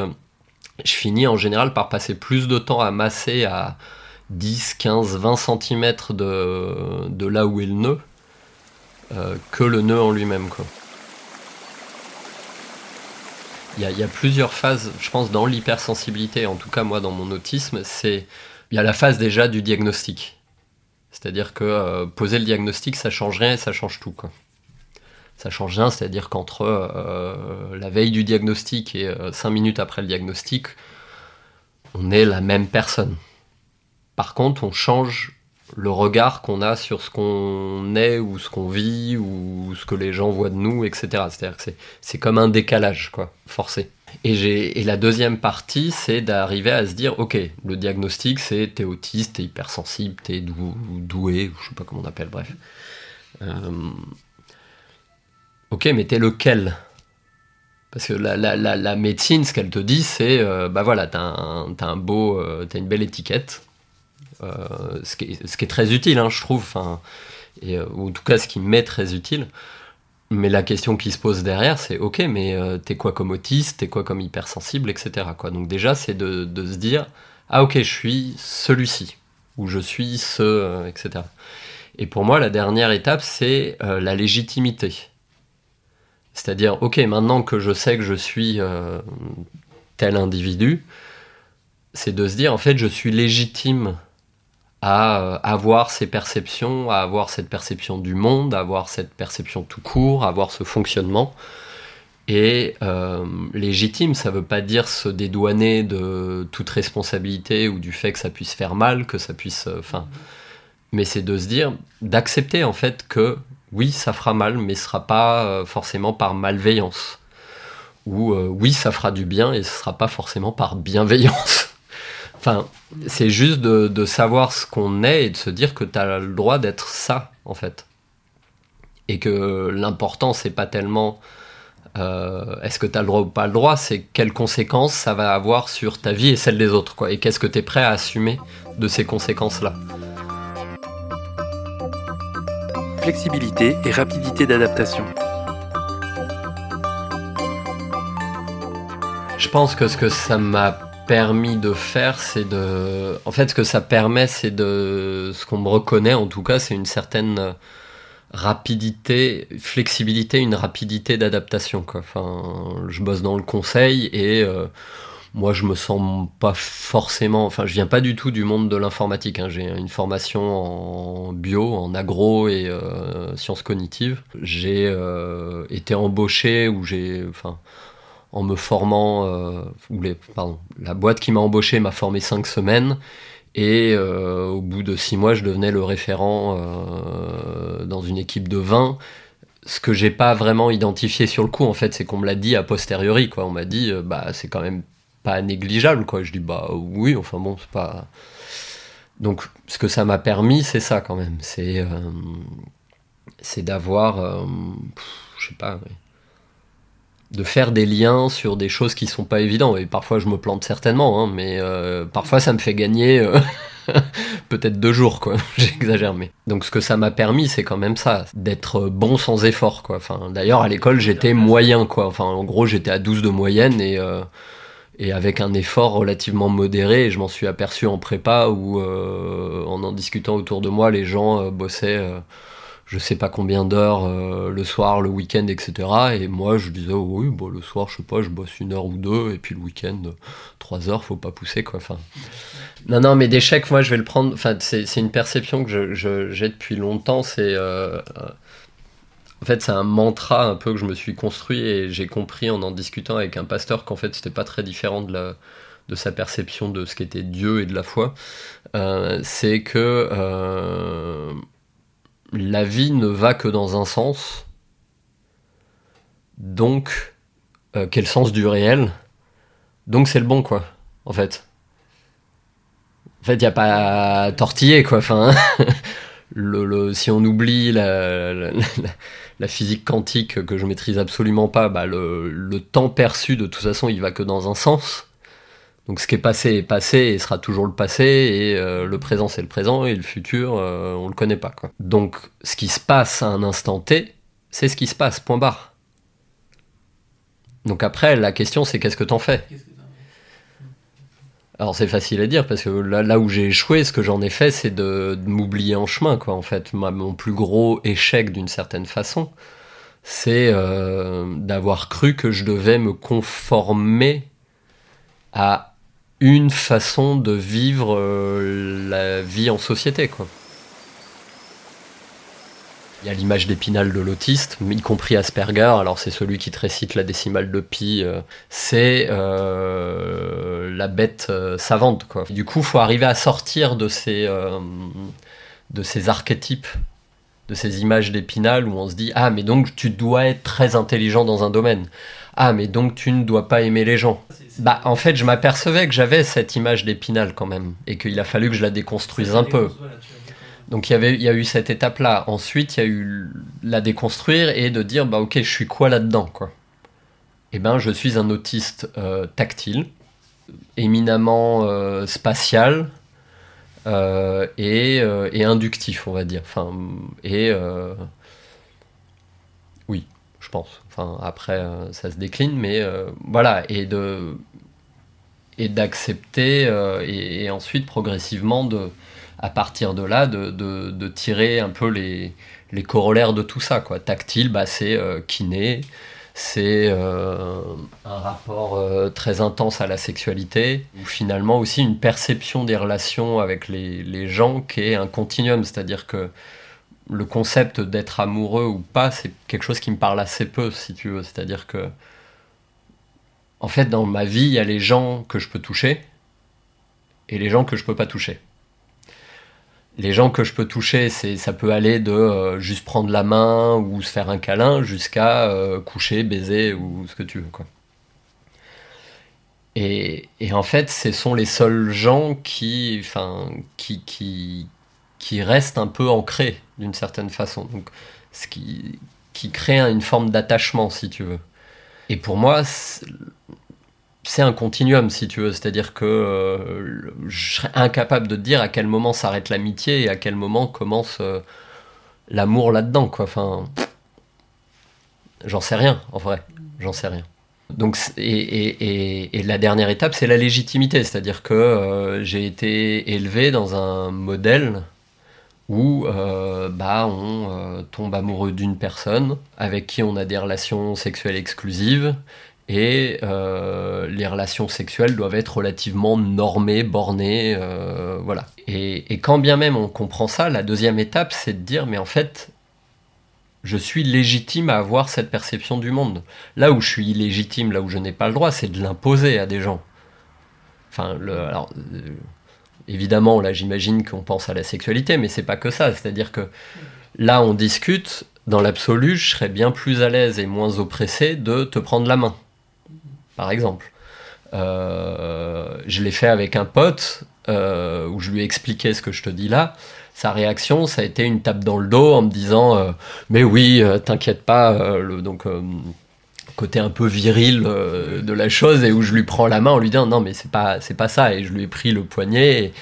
Speaker 2: je finis en général par passer plus de temps à masser à 10, 15, 20 cm de, de là où est le nœud que le nœud en lui-même. Quoi. Il y, a, plusieurs phases, je pense, dans l'hypersensibilité, en tout cas moi dans mon autisme, c'est il y a la phase déjà du diagnostic. C'est-à-dire que euh, poser le diagnostic, ça change rien et ça change tout. Quoi. Ça change rien, c'est-à-dire qu'entre euh, la veille du diagnostic et euh, cinq minutes après le diagnostic, on est la même personne. Par contre, on change le regard qu'on a sur ce qu'on est ou ce qu'on vit ou ce que les gens voient de nous, etc. C'est-à-dire que c'est comme un décalage, quoi, forcé. Et, la deuxième partie, c'est d'arriver à se dire, ok, le diagnostic, c'est t'es autiste, t'es hypersensible, t'es dou doué, je sais pas comment on appelle, bref. Euh, ok, mais t'es lequel? Parce que la, médecine, ce qu'elle te dit, c'est, euh, bah voilà, t'as un, un beau, euh, une belle étiquette, ce qui, est, ce, qui est, très utile, hein, je trouve, et, ou en tout cas ce qui m'est très utile. Mais la question qui se pose derrière, c'est ok, mais euh, t'es quoi comme autiste, t'es quoi comme hypersensible, etc. Donc déjà, c'est de, se dire, ah ok, je suis celui-ci, ou je suis ce, euh, etc. Et pour moi, la dernière étape, c'est euh, la légitimité. C'est-à-dire, ok, maintenant que je sais que je suis tel individu, c'est de se dire, en fait, je suis légitime à euh, avoir ces perceptions, à avoir cette perception du monde, à avoir cette perception tout court, à avoir ce fonctionnement. Et euh, légitime, ça ne veut pas dire se dédouaner de toute responsabilité ou du fait que ça puisse faire mal, que ça puisse. Euh, enfin, mais c'est de se dire, d'accepter en fait que oui, ça fera mal, mais ce sera pas forcément par malveillance. Ou oui, ça fera du bien et ce sera pas forcément par bienveillance. Enfin, c'est juste de, savoir ce qu'on est et de se dire que tu as le droit d'être ça, en fait. Et que l'important, c'est pas tellement euh, est-ce que tu as le droit ou pas le droit, c'est quelles conséquences ça va avoir sur ta vie et celle des autres, quoi. Et qu'est-ce que tu es prêt à assumer de ces conséquences-là.
Speaker 4: Flexibilité et rapidité d'adaptation.
Speaker 2: Je pense que ce que ça m'a permis de faire, c'est de. En fait, ce que ça permet, c'est de. Ce qu'on me reconnaît, en tout cas, c'est une certaine rapidité, flexibilité, une rapidité d'adaptation. Enfin, je bosse dans le conseil et euh, moi, je me sens pas forcément. Enfin, je viens pas du tout du monde de l'informatique. Hein. J'ai une formation en bio, en agro et euh, sciences cognitives. J'ai euh, été embauché ou j'ai. Enfin, en me formant, euh, ou pardon, la boîte qui m'a embauché m'a formé cinq semaines. Et euh, au bout de six mois, je devenais le référent euh, dans une équipe de 20 ce que j'ai pas vraiment identifié sur le coup, en fait, c'est qu'on me l'a dit a posteriori, quoi. On m'a dit, bah, c'est quand même pas négligeable, quoi. Je dis, bah oui, enfin bon, c'est pas. Donc, ce que ça m'a permis, c'est ça quand même. C'est c'est d'avoir, je sais pas. De faire des liens sur des choses qui sont pas évidentes. Et parfois, je me plante certainement, hein, mais euh, parfois, ça me fait gagner euh, peut-être deux jours, quoi. J'exagère, mais. Donc, ce que ça m'a permis, c'est quand même ça, d'être bon sans effort, quoi. Enfin, d'ailleurs, à l'école, j'étais moyen, quoi. Enfin, en gros, j'étais à 12 de moyenne et. euh, et avec un effort relativement modéré, je m'en suis aperçu en prépa où, euh, en en discutant autour de moi, les gens euh, bossaient euh, je sais pas combien d'heures euh, le soir, le week-end, etc. Et moi, je disais, oui, bon, le soir, je sais pas, je bosse une heure ou deux, et puis le week-end, euh, trois heures, faut pas pousser, quoi. Enfin, non, non, mais chèques, moi, je vais le prendre. Enfin, c'est une perception que j'ai depuis longtemps. C'est. euh, en fait, c'est un mantra un peu que je me suis construit et j'ai compris en en discutant avec un pasteur qu'en fait, c'était pas très différent de, la, de sa perception de ce qu'était Dieu et de la foi. C'est que la vie ne va que dans un sens. Donc, euh, quel sens du réel? Donc, c'est le bon, quoi, en fait. En fait, il n'y a pas à tortiller, quoi. Enfin, le, le- si on oublie la, la- la- la physique quantique que je maîtrise absolument pas, bah, le, le temps perçu, de toute façon, il va que dans un sens. Donc ce qui est passé est passé et sera toujours le passé, et euh, le présent c'est le présent, et le futur, euh, on le connaît pas. Quoi. Donc ce qui se passe à un instant T, c'est ce qui se passe, point barre. Donc après, la question c'est qu'est-ce que t'en fais? Alors c'est facile à dire parce que là, là où j'ai échoué, ce que j'en ai fait, c'est de, de m'oublier en chemin, quoi. En fait, Ma- mon plus gros échec d'une certaine façon, c'est euh, d'avoir cru que je devais me conformer à une façon de vivre euh, la vie en société, quoi. Il y a l'image d'épinal de l'autiste, y compris Asperger. Alors c'est celui qui te récite la décimale de pi. euh, c'est euh, la bête savante, quoi. Du coup, faut arriver à sortir de ces de ces archétypes, de ces images d'épinal où on se dit ah mais donc tu dois être très intelligent dans un domaine. Ah mais donc tu ne dois pas aimer les gens. Bah en fait, je m'apercevais que j'avais cette image d'épinal quand même et qu'il a fallu que je la déconstruise un peu. Donc il y avait, il y a eu cette étape-là. Ensuite, il y a eu la déconstruire et de dire, bah ok, je suis quoi là-dedans, quoi? Eh ben, je suis un autiste euh, tactile, éminemment euh, spatial euh, et, euh, et inductif, on va dire. Enfin, et euh, oui, je pense. Enfin, après, ça se décline, mais voilà, et de et d'accepter et, ensuite progressivement de à partir de là, de, de- de tirer un peu les, les corollaires de tout ça. Quoi. Tactile, bah, c'est kiné, c'est euh, un rapport euh, très intense à la sexualité, ou finalement aussi une perception des relations avec les, les gens qui est un continuum, c'est-à-dire que le concept d'être amoureux ou pas, c'est quelque chose qui me parle assez peu, si tu veux. C'est-à-dire que, en fait, dans ma vie, il y a les gens que je peux toucher et les gens que je peux pas toucher les gens que je peux toucher, c'est ça peut aller de euh, juste prendre la main ou se faire un câlin jusqu'à euh, coucher, baiser ou ce que tu veux. Et, et en fait, ce sont les seuls gens qui, enfin, qui, qui, qui restent un peu ancrés d'une certaine façon. Donc, ce qui, qui crée une forme d'attachement, si tu veux. Et pour moi, c'est- un continuum, si tu veux. C'est-à-dire que euh, je serais incapable de dire à quel moment s'arrête l'amitié et à quel moment commence euh, l'amour là-dedans. Enfin, j'en sais rien, en vrai. J'en sais rien. Donc, et, la dernière étape, c'est la légitimité. C'est-à-dire que euh, j'ai été élevé dans un modèle où bah, on tombe amoureux d'une personne avec qui on a des relations sexuelles exclusives et euh, les relations sexuelles doivent être relativement normées, bornées, euh, voilà. Et, quand bien même on comprend ça, la deuxième étape, c'est de dire, mais en fait, je suis légitime à avoir cette perception du monde. Là où je suis illégitime, là où je n'ai pas le droit, c'est de l'imposer à des gens. Enfin, alors, euh, évidemment, là, j'imagine qu'on pense à la sexualité, mais c'est pas que ça. C'est-à-dire que là, on discute dans l'absolu, je serais bien plus à l'aise et moins oppressé de te prendre la main, par exemple. Euh, je l'ai fait avec un pote euh, où je lui ai expliqué ce que je te dis là. Sa réaction, ça a été une tape dans le dos en me disant euh, Mais oui, t'inquiète pas. le, donc, côté un peu viril de la chose et où je lui prends la main en lui disant Non, mais c'est pas, c'est pas ça. Et je lui ai pris le poignet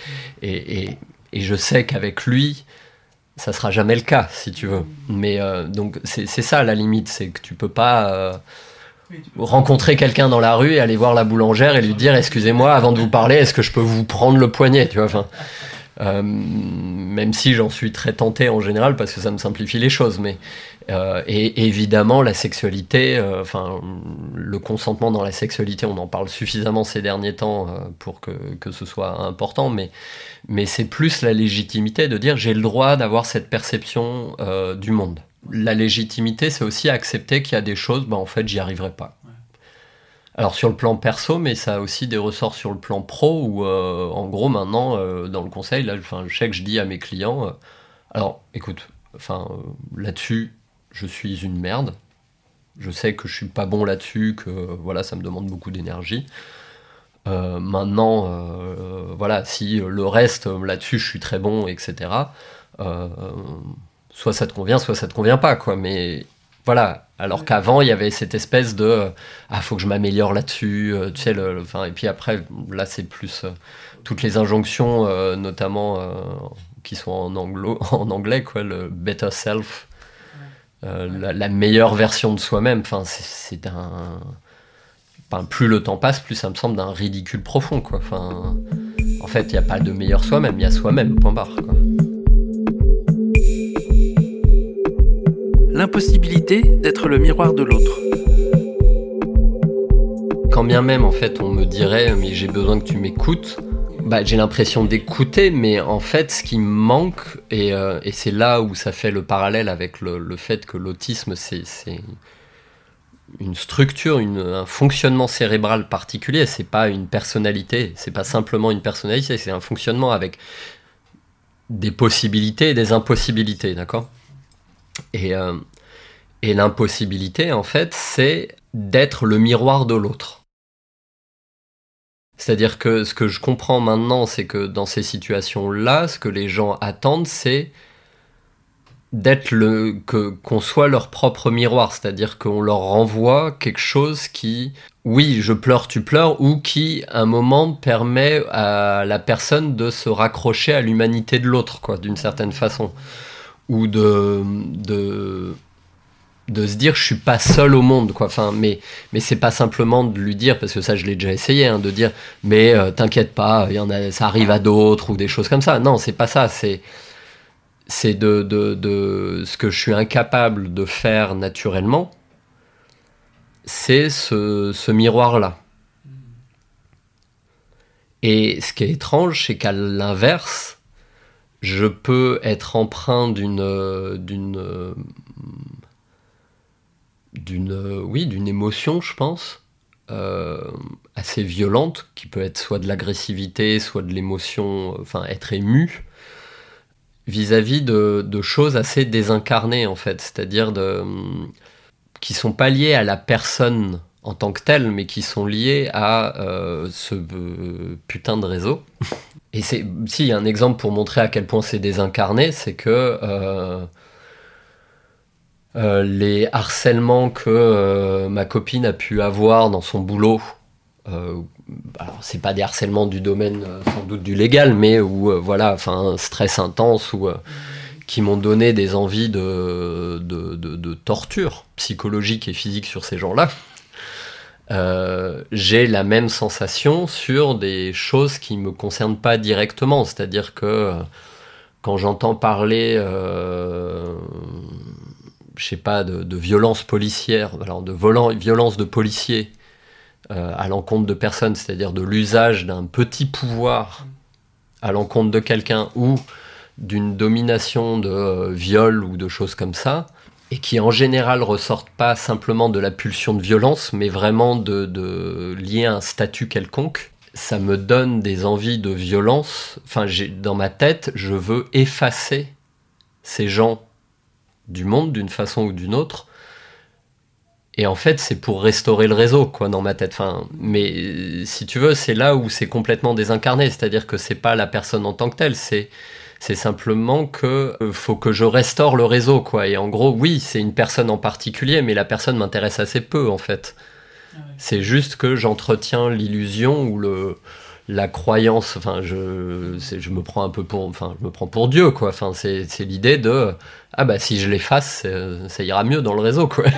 Speaker 2: et, je sais qu'avec lui, ça sera jamais le cas, si tu veux. Mais donc, c'est ça la limite c'est que tu peux pas rencontrer quelqu'un dans la rue et aller voir la boulangère et lui dire excusez-moi avant de vous parler est-ce que je peux vous prendre le poignet tu vois enfin euh, même si j'en suis très tenté en général parce que ça me simplifie les choses mais euh, et évidemment la sexualité euh, enfin le consentement dans la sexualité on en parle suffisamment ces derniers temps pour que, que ce soit important mais mais c'est plus la légitimité de dire j'ai le droit d'avoir cette perception du monde la légitimité, c'est aussi accepter qu'il y a des choses, bah, en fait, j'y arriverai pas. Alors sur le plan perso, mais ça a aussi des ressorts sur le plan pro, où euh, en gros maintenant, euh, dans le conseil, là, je sais que je dis à mes clients, euh, alors écoute, enfin là-dessus, je suis une merde. Je sais que je suis pas bon là-dessus, que voilà, ça me demande beaucoup d'énergie. maintenant, voilà, si le reste là-dessus, je suis très bon, etc soit ça te convient, soit ça te convient pas, quoi. Mais voilà. Alors qu'avant, il y avait cette espèce de ah, faut que je m'améliore là-dessus, euh, tu sais. Le, enfin, et puis après, là, c'est plus euh, toutes les injonctions, euh, notamment qui sont en, anglo, en anglais, quoi, le better self, la, meilleure version de soi-même. Enfin, c'est un. Enfin, plus le temps passe, plus ça me semble d'un ridicule profond, quoi. Enfin, en fait, il n'y a pas de meilleur soi-même, il y a soi-même, point barre, quoi.
Speaker 4: L'impossibilité d'être le miroir de l'autre.
Speaker 2: Quand bien même en fait on me dirait mais j'ai besoin que tu m'écoutes, bah, j'ai l'impression d'écouter, mais en fait, ce qui me manque, et, euh, c'est là où ça fait le parallèle avec le, fait que l'autisme, c'est une structure, un fonctionnement cérébral particulier, c'est pas une personnalité, c'est pas simplement une personnalité, c'est un fonctionnement avec des possibilités et des impossibilités, d'accord? Et, euh, et l'impossibilité, en fait, c'est d'être le miroir de l'autre. C'est-à-dire que ce que je comprends maintenant, c'est que dans ces situations-là, ce que les gens attendent, c'est d'être le que qu'on soit leur propre miroir, c'est-à-dire qu'on leur renvoie quelque chose qui oui, je pleure, tu pleures ou qui à un moment permet à la personne de se raccrocher à l'humanité de l'autre quoi d'une certaine façon ou de, de, de se dire je suis pas seul au monde quoi. Enfin mais mais c'est pas simplement de lui dire parce que ça je l'ai déjà essayé hein, de dire mais euh, t'inquiète pas il y en a ça arrive à d'autres ou des choses comme ça. Non c'est pas ça c'est c'est de, de, de, ce que je suis incapable de faire naturellement c'est ce, ce miroir là et ce qui est étrange c'est qu'à l'inverse je peux être empreint d'une d'une d'une oui d'une émotion je pense euh, assez violente qui peut être soit de l'agressivité soit de l'émotion enfin être ému vis-à-vis de, choses assez désincarnées en fait. C'est-à-dire de qui sont pas liées à la personne en tant que telle mais qui sont liées à euh, ce putain de réseau Et c'est, s'il y a un exemple pour montrer à quel point c'est désincarné, c'est que euh, euh, les harcèlements que euh, ma copine a pu avoir dans son boulot, alors c'est pas des harcèlements du domaine sans doute du légal, mais où voilà, enfin un stress intense ou qui m'ont donné des envies de, de, torture psychologique et physique sur ces gens-là. Euh, j'ai la même sensation sur des choses qui me concernent pas directement. C'est-à-dire que euh, quand j'entends parler, euh, je sais pas, de, violence policière, alors de violence de policiers à l'encontre de personnes, c'est-à-dire de l'usage d'un petit pouvoir à l'encontre de quelqu'un ou d'une domination de viol ou de choses comme ça, et qui en général ressortent pas simplement de la pulsion de violence, mais vraiment de, de à un statut quelconque, ça me donne des envies de violence. Enfin, dans ma tête, je veux effacer ces gens du monde d'une façon ou d'une autre. Et en fait, c'est pour restaurer le réseau, quoi, dans ma tête. Enfin, mais si tu veux, c'est là où c'est complètement désincarné. C'est-à-dire que c'est pas la personne en tant que telle, c'est c'est simplement que euh, faut que je restaure le réseau, quoi. Et en gros, oui, c'est une personne en particulier, mais la personne m'intéresse assez peu, en fait. Ah c'est juste que j'entretiens l'illusion ou le la croyance, enfin, je, je me prends un peu pour, enfin, je me prends pour Dieu, quoi. Enfin, c'est l'idée de, ah bah si je l'efface, ça ira mieux dans le réseau, quoi.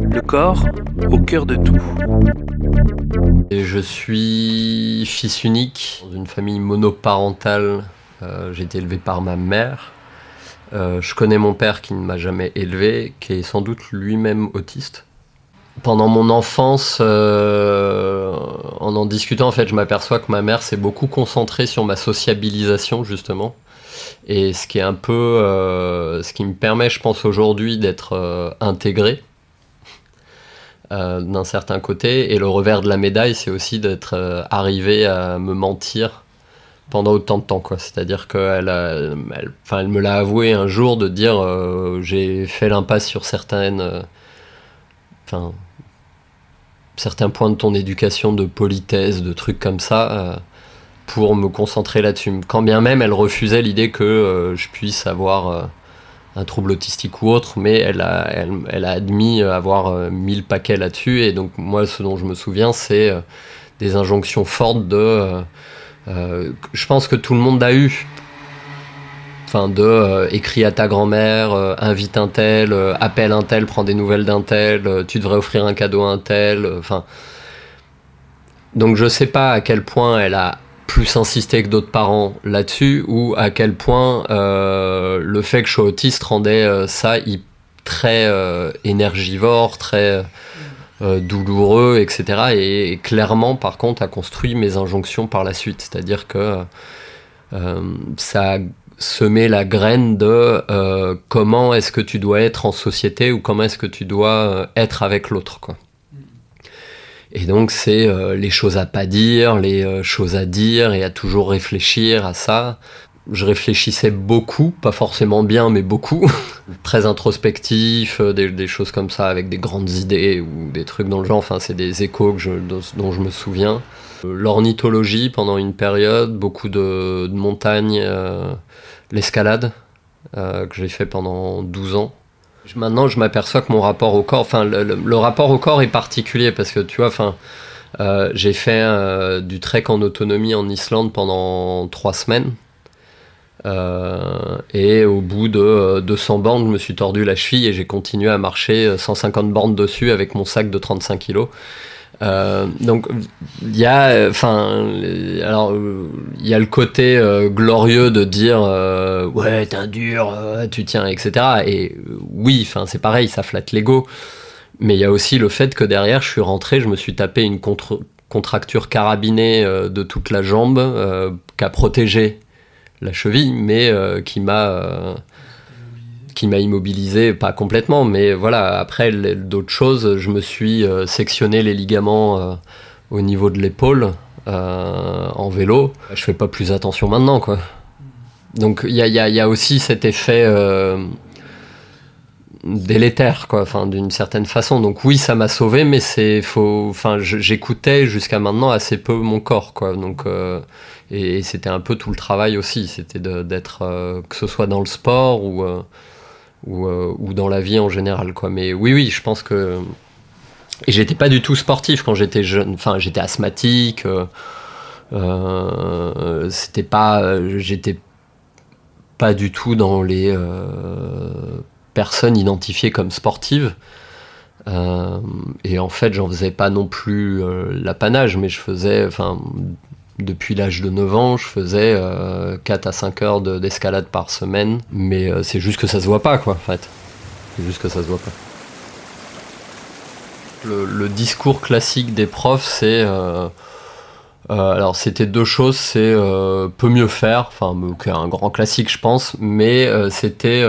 Speaker 4: Le corps au cœur de tout.
Speaker 2: Et je suis fils unique dans une famille monoparentale. Euh, j'ai été élevé par ma mère. Euh, je connais mon père qui ne m'a jamais élevé, qui est sans doute lui-même autiste pendant mon enfance, euh, en en discutant, en fait, je m'aperçois que ma mère s'est beaucoup concentrée sur ma sociabilisation, justement. Et ce qui est un peu, ce qui me permet, je pense, aujourd'hui d'être intégré d'un certain côté. Et le revers de la médaille, c'est aussi d'être arrivé à me mentir pendant autant de temps, quoi. C'est-à-dire qu'elle elle, elle me l'a avoué un jour de dire j'ai fait l'impasse sur certaines. Enfin, certains points de ton éducation de politesse, de trucs comme ça, euh, pour me concentrer là-dessus. Quand bien même elle refusait l'idée que euh, je puisse avoir euh, un trouble autistique ou autre, mais elle a, elle, a admis avoir mis le paquet là-dessus. Et donc moi, ce dont je me souviens, c'est des injonctions fortes de... je pense que tout le monde a eu Enfin, de euh, écris à ta grand-mère, euh, invite un tel, euh, appelle un tel, prends des nouvelles d'un tel, tu devrais offrir un cadeau à un tel. Enfin, donc je sais pas à quel point elle a plus insisté que d'autres parents là-dessus, ou à quel point le fait que je sois autiste rendait ça très énergivore, très douloureux, etc. Et, clairement, par contre, a construit mes injonctions par la suite. C'est-à-dire que ça semer la graine de euh, comment est-ce que tu dois être en société ou comment est-ce que tu dois euh, être avec l'autre. Quoi. Et donc c'est euh, les choses à pas dire, les choses à dire et à toujours réfléchir à ça. Je réfléchissais beaucoup, pas forcément bien, mais beaucoup. Très introspectif, des, choses comme ça, avec des grandes idées ou des trucs dans le genre. Enfin, c'est des échos dont, je me souviens. L'ornithologie pendant une période, beaucoup de, montagnes l'escalade euh, que j'ai fait pendant 12 ans. Maintenant, je m'aperçois que mon rapport au corps, enfin, le, rapport au corps est particulier parce que tu vois, enfin, euh, j'ai fait euh, du trek en autonomie en Islande pendant 3 semaines. et au bout de 200 bornes, je me suis tordu la cheville et j'ai continué à marcher 150 bornes dessus avec mon sac de 35 kilos. Euh, donc il y a, enfin, alors il y a le côté euh, glorieux de dire euh, ouais t'es un dur, tu tiens, etc. Et oui, enfin c'est pareil, ça flatte l'ego. Mais il y a aussi le fait que derrière, je suis rentré, je me suis tapé une contracture carabinée de toute la jambe qui a protégé la cheville, mais qui m'a qui m'a immobilisé, pas complètement, mais voilà, après d'autres choses, je me suis euh, sectionné les ligaments euh, au niveau de l'épaule euh, en vélo. Je fais pas plus attention maintenant, quoi. Donc il y a, y a, aussi cet effet délétère, quoi, enfin, d'une certaine façon. Donc oui, ça m'a sauvé, mais c'est faux. Enfin, j'écoutais jusqu'à maintenant assez peu mon corps, quoi. Donc et, c'était un peu tout le travail aussi, c'était d'être que ce soit dans le sport ou euh, ou, dans la vie en général quoi. Mais oui oui je pense que et j'étais pas du tout sportif quand j'étais jeune. Enfin j'étais asthmatique euh, euh, c'était pas j'étais pas du tout dans les personnes identifiées comme sportives. Et en fait j'en faisais pas non plus l'apanage mais je faisais enfin depuis l'âge de 9 ans, je faisais 4 euh, à 5 heures d'escalade par semaine, mais euh, c'est juste que ça se voit pas, quoi, en fait. C'est juste que ça se voit pas. Le, discours classique des profs, c'est. Euh, alors, c'était deux choses c'est peut mieux faire, enfin, un grand classique, je pense, mais c'était.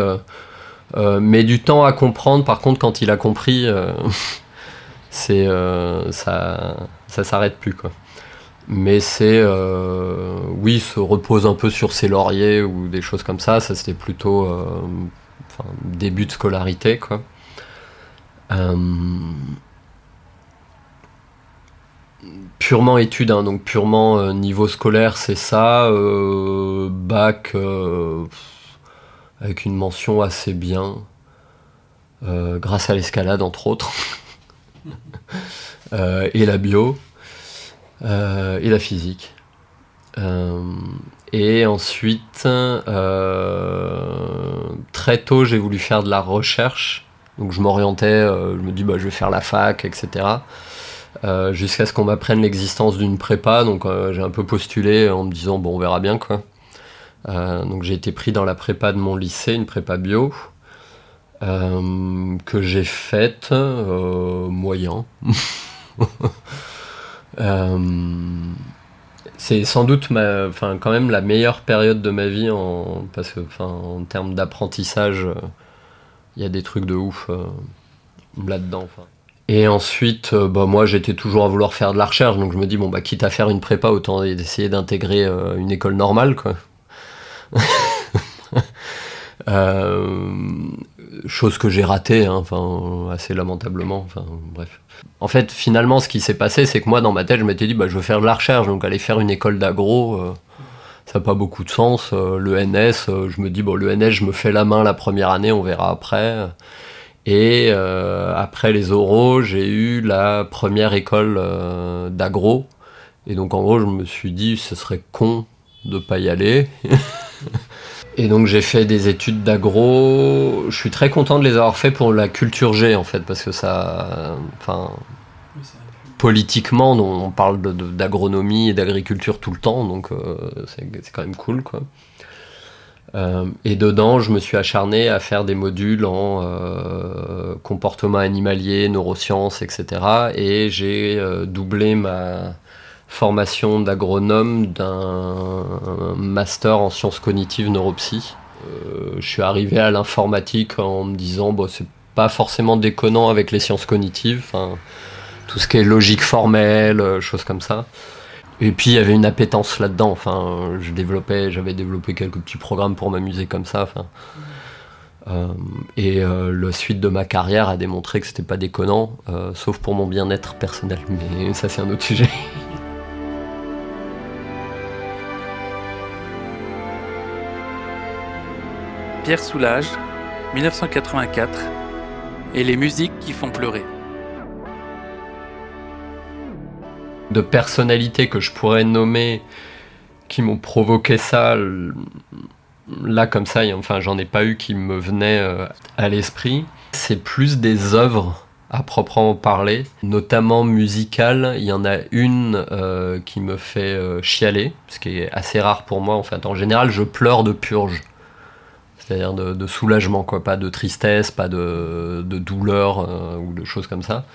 Speaker 2: met du temps à comprendre, par contre, quand il a compris, c'est ça, ça s'arrête plus, quoi. Mais c'est, oui, se repose un peu sur ses lauriers ou des choses comme ça. Ça, c'était plutôt début de scolarité, quoi. purement études, hein, donc purement niveau scolaire, c'est ça. bac avec une mention assez bien, grâce à l'escalade entre autres. Euh, et la bio, euh, et la physique. Euh, et ensuite, très tôt, j'ai voulu faire de la recherche. Donc je m'orientais, je me dis, bah, je vais faire la fac, etc. jusqu'à ce qu'on m'apprenne l'existence d'une prépa. Donc j'ai un peu postulé en me disant, bon, on verra bien quoi. donc j'ai été pris dans la prépa de mon lycée, une prépa bio. que j'ai faite moyen. Euh, c'est sans doute enfin, quand même la meilleure période de ma vie en, parce que, en termes d'apprentissage, il y a des trucs de ouf euh, là-dedans. Et ensuite, euh, bah, moi j'étais toujours à vouloir faire de la recherche, donc je me dis, bon, bah, quitte à faire une prépa, autant essayer d'intégrer une école normale, quoi. chose que j'ai ratée, hein, enfin, assez lamentablement, enfin, bref. En fait, finalement, ce qui s'est passé, c'est que moi, dans ma tête, je m'étais dit, bah, je veux faire de la recherche, donc aller faire une école d'agro, euh, ça n'a pas beaucoup de sens. Euh, le NS, euh, je me dis, bon, le NS, je me fais la main la première année, on verra après. Et après les oraux, j'ai eu la première école d'agro. Et donc, en gros, je me suis dit, ce serait con de pas y aller. Et donc j'ai fait des études d'agro. Je suis très content de les avoir fait pour la culture G en fait, parce que ça, enfin, politiquement, on parle d'agronomie et d'agriculture tout le temps, donc euh, c'est quand même cool quoi. Euh, et dedans, je me suis acharné à faire des modules en euh, comportement animalier, neurosciences, etc. Et j'ai doublé ma formation d'agronome d'un master en sciences cognitives neuropsy. Euh, je suis arrivé à l'informatique en me disant bon, c'est pas forcément déconnant avec les sciences cognitives, tout ce qui est logique formelle, euh, choses comme ça. Et puis il y avait une appétence là-dedans. Enfin, je développais, j'avais développé quelques petits programmes pour m'amuser comme ça. Enfin, euh, et la suite de ma carrière a démontré que c'était pas déconnant, sauf pour mon bien-être personnel. Mais ça c'est un autre sujet.
Speaker 4: Pierre Soulage, 1984, et les musiques qui font pleurer.
Speaker 2: De personnalités que je pourrais nommer qui m'ont provoqué ça, là comme ça, enfin j'en ai pas eu qui me venaient euh, à l'esprit. C'est plus des œuvres à proprement parler, notamment musicales. Il y en a une euh, qui me fait euh, chialer, ce qui est assez rare pour moi. En fait, en général, je pleure de purge c'est-à-dire de, soulagement, quoi, pas de tristesse, pas de, douleur euh, ou de choses comme ça.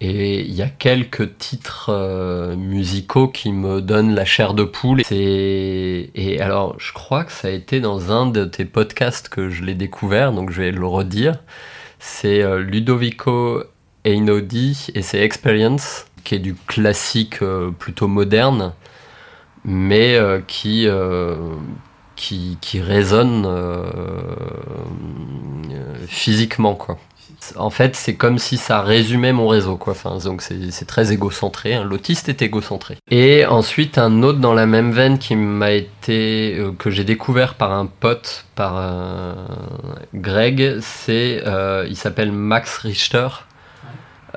Speaker 2: Et il y a quelques titres euh, musicaux qui me donnent la chair de poule. Et alors, je crois que ça a été dans un de tes podcasts que je l'ai découvert, donc je vais le redire. C'est euh, Ludovico Einaudi et ses Experience, qui est du classique plutôt moderne, mais qui, qui, qui résonne euh, physiquement quoi. En fait, c'est comme si ça résumait mon réseau, quoi. Enfin, donc c'est très égocentré. Hein. L'autiste est égocentré. Et ensuite, un autre dans la même veine qui m'a été euh, que j'ai découvert par un pote, par euh, Greg, c'est il s'appelle Max Richter.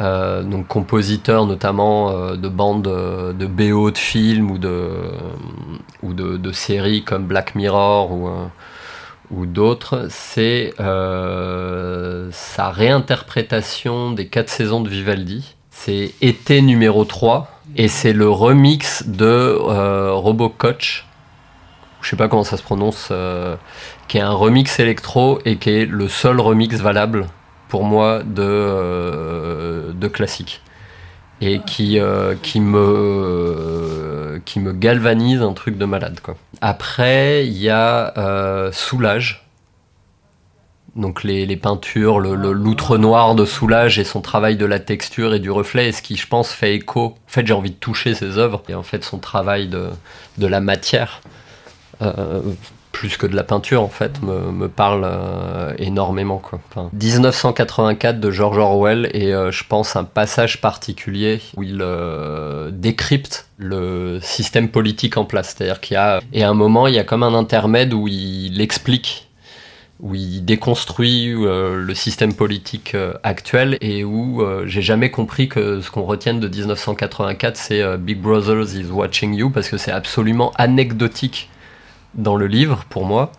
Speaker 2: Euh, donc compositeur notamment euh, de bandes euh, de BO de films ou de, ou de, séries comme Black Mirror ou, ou d'autres, c'est sa réinterprétation des quatre saisons de Vivaldi. C'est Été numéro 3 et c'est le remix de Robocoach. Je sais pas comment ça se prononce, qui est un remix électro et qui est le seul remix valable pour moi de, euh, de classique et qui, euh, qui, me, euh, qui me galvanise un truc de malade. Quoi. Après, il y a Soulage, Donc les, peintures, l'outre-noir de Soulage et son travail de la texture et du reflet, et ce qui, je pense, fait écho. En fait, j'ai envie de toucher ses œuvres, et en fait, son travail de, de la matière, euh, plus que de la peinture, en fait, me, parle euh, énormément. Quoi. 1984 de George Orwell, et euh, je pense un passage particulier où il décrypte le système politique en place. C'est-à-dire qu'il y a, et à un moment, il y a comme un intermède où il explique où il déconstruit euh, le système politique euh, actuel et où euh, j'ai jamais compris que ce qu'on retienne de 1984 c'est Big Brother is watching you parce que c'est absolument anecdotique dans le livre pour moi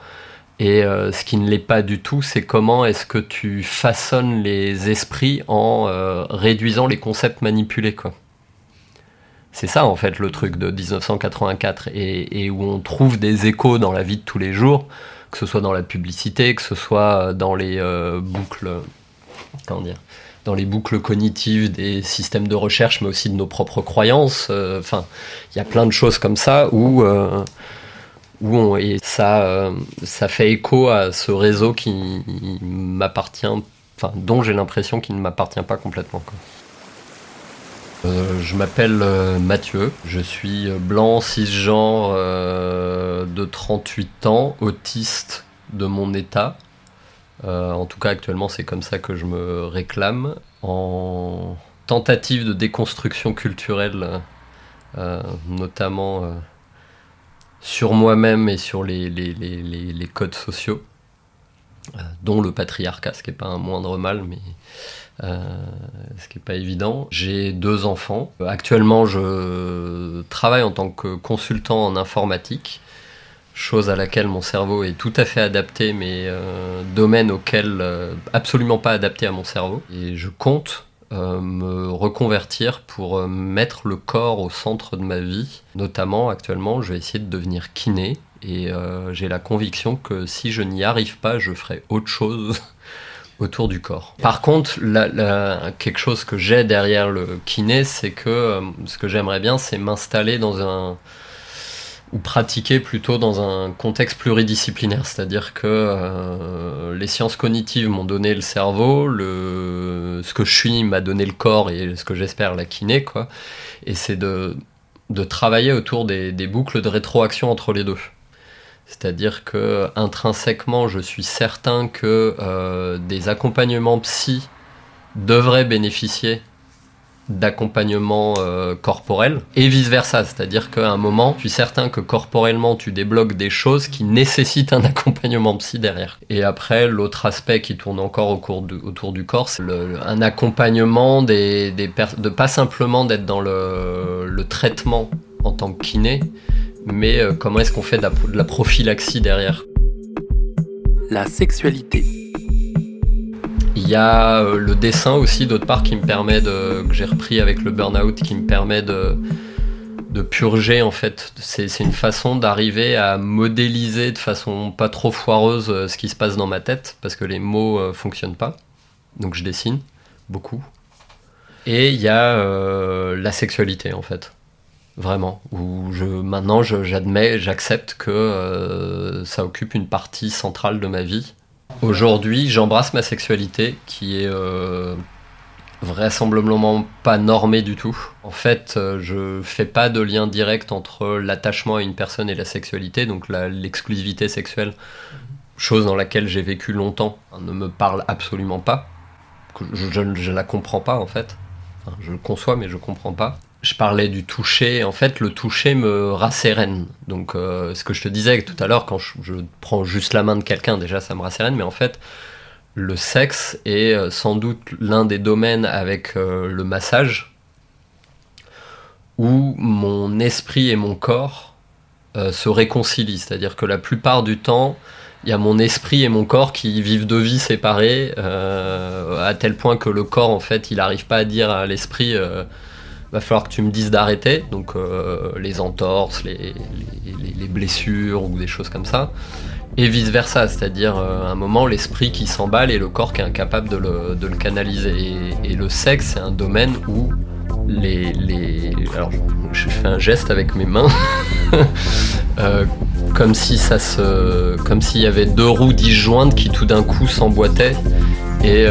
Speaker 2: et ce qui ne l'est pas du tout c'est comment est-ce que tu façonnes les esprits en réduisant les concepts manipulés quoi. C'est ça en fait le truc de 1984 et, où on trouve des échos dans la vie de tous les jours que ce soit dans la publicité, que ce soit dans les euh, boucles, comment dire, dans les boucles cognitives des systèmes de recherche, mais aussi de nos propres croyances. Euh, enfin, il y a plein de choses comme ça où, euh, où et ça, ça fait écho à ce réseau qui m'appartient, enfin, dont j'ai l'impression qu'il ne m'appartient pas complètement. Euh, je m'appelle euh, Mathieu, je suis blanc, cisgenre euh, de 38 ans, autiste de mon état. en tout cas, actuellement, c'est comme ça que je me réclame. En tentative de déconstruction culturelle, notamment sur moi-même et sur les, codes sociaux, dont le patriarcat, ce qui n'est pas un moindre mal, mais euh, ce qui n'est pas évident. J'ai deux enfants. Actuellement, je travaille en tant que consultant en informatique, chose à laquelle mon cerveau est tout à fait adapté, mais euh, domaine auquel euh, absolument pas adapté à mon cerveau. Et je compte me reconvertir pour mettre le corps au centre de ma vie. Notamment, actuellement, je vais essayer de devenir kiné. Et j'ai la conviction que si je n'y arrive pas, je ferai autre chose autour du corps. Par contre, quelque chose que j'ai derrière le kiné, c'est que euh, ce que j'aimerais bien, c'est m'installer dans un ou pratiquer plutôt dans un contexte pluridisciplinaire, c'est-à-dire que euh, les sciences cognitives m'ont donné le cerveau, le, ce que je suis m'a donné le corps et ce que j'espère la kiné, quoi. Et c'est de, travailler autour des, des boucles de rétroaction entre les deux. C'est-à-dire que intrinsèquement, je suis certain que euh, des accompagnements psy devraient bénéficier d'accompagnement euh, corporel et vice versa. C'est-à-dire qu'à un moment, je suis certain que corporellement, tu débloques des choses qui nécessitent un accompagnement psy derrière. Et après, l'autre aspect qui tourne encore autour du corps, c'est un accompagnement des, des de pas simplement d'être dans le, le traitement en tant que kiné, mais euh, comment est-ce qu'on fait de la, prophylaxie derrière?
Speaker 4: La sexualité.
Speaker 2: Il y a euh, le dessin aussi, d'autre part, qui me permet de. que j'ai repris avec le burn-out, qui me permet de, de purger en fait. C'est une façon d'arriver à modéliser de façon pas trop foireuse euh, ce qui se passe dans ma tête, parce que les mots fonctionnent pas. Donc je dessine beaucoup. Et il y a la sexualité en fait vraiment. Où je, maintenant, j'admets, j'accepte que euh, ça occupe une partie centrale de ma vie. Aujourd'hui, j'embrasse ma sexualité qui est euh, vraisemblablement pas normée du tout. En fait, euh, je fais pas de lien direct entre l'attachement à une personne et la sexualité, donc l'exclusivité sexuelle, chose dans laquelle j'ai vécu longtemps, ne me parle absolument pas. Je, la comprends pas en fait. je le conçois, mais je comprends pas je parlais du toucher. En fait, le toucher me rassérène. Donc, euh, ce que je te disais tout à l'heure, quand je, prends juste la main de quelqu'un, déjà, ça me rassérène. Mais en fait, le sexe est euh, sans doute l'un des domaines avec euh, le massage où mon esprit et mon corps se réconcilient. C'est-à-dire que la plupart du temps, il y a mon esprit et mon corps qui vivent deux vies séparées, à tel point que le corps, en fait, il n'arrive pas à dire à l'esprit va falloir que tu me dises d'arrêter, donc euh, les entorses, les, blessures ou des choses comme ça, et vice versa, c'est-à-dire euh, un moment l'esprit qui s'emballe et le corps qui est incapable de le, canaliser. Et, le sexe, c'est un domaine où les, Alors, je fais un geste avec mes mains. Euh, comme si ça se, comme s'il y avait deux roues disjointes qui tout d'un coup s'emboîtaient et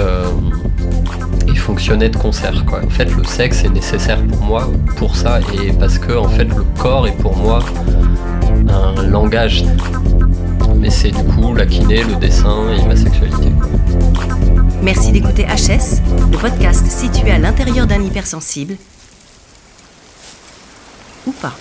Speaker 2: fonctionnaient de concert. Quoi. En fait, le sexe est nécessaire pour moi pour ça et parce que en fait le corps est pour moi un langage. Mais c'est du coup la kiné, le dessin et ma sexualité.
Speaker 3: Merci d'écouter HS, le podcast situé à l'intérieur d'un hypersensible. Ou pas.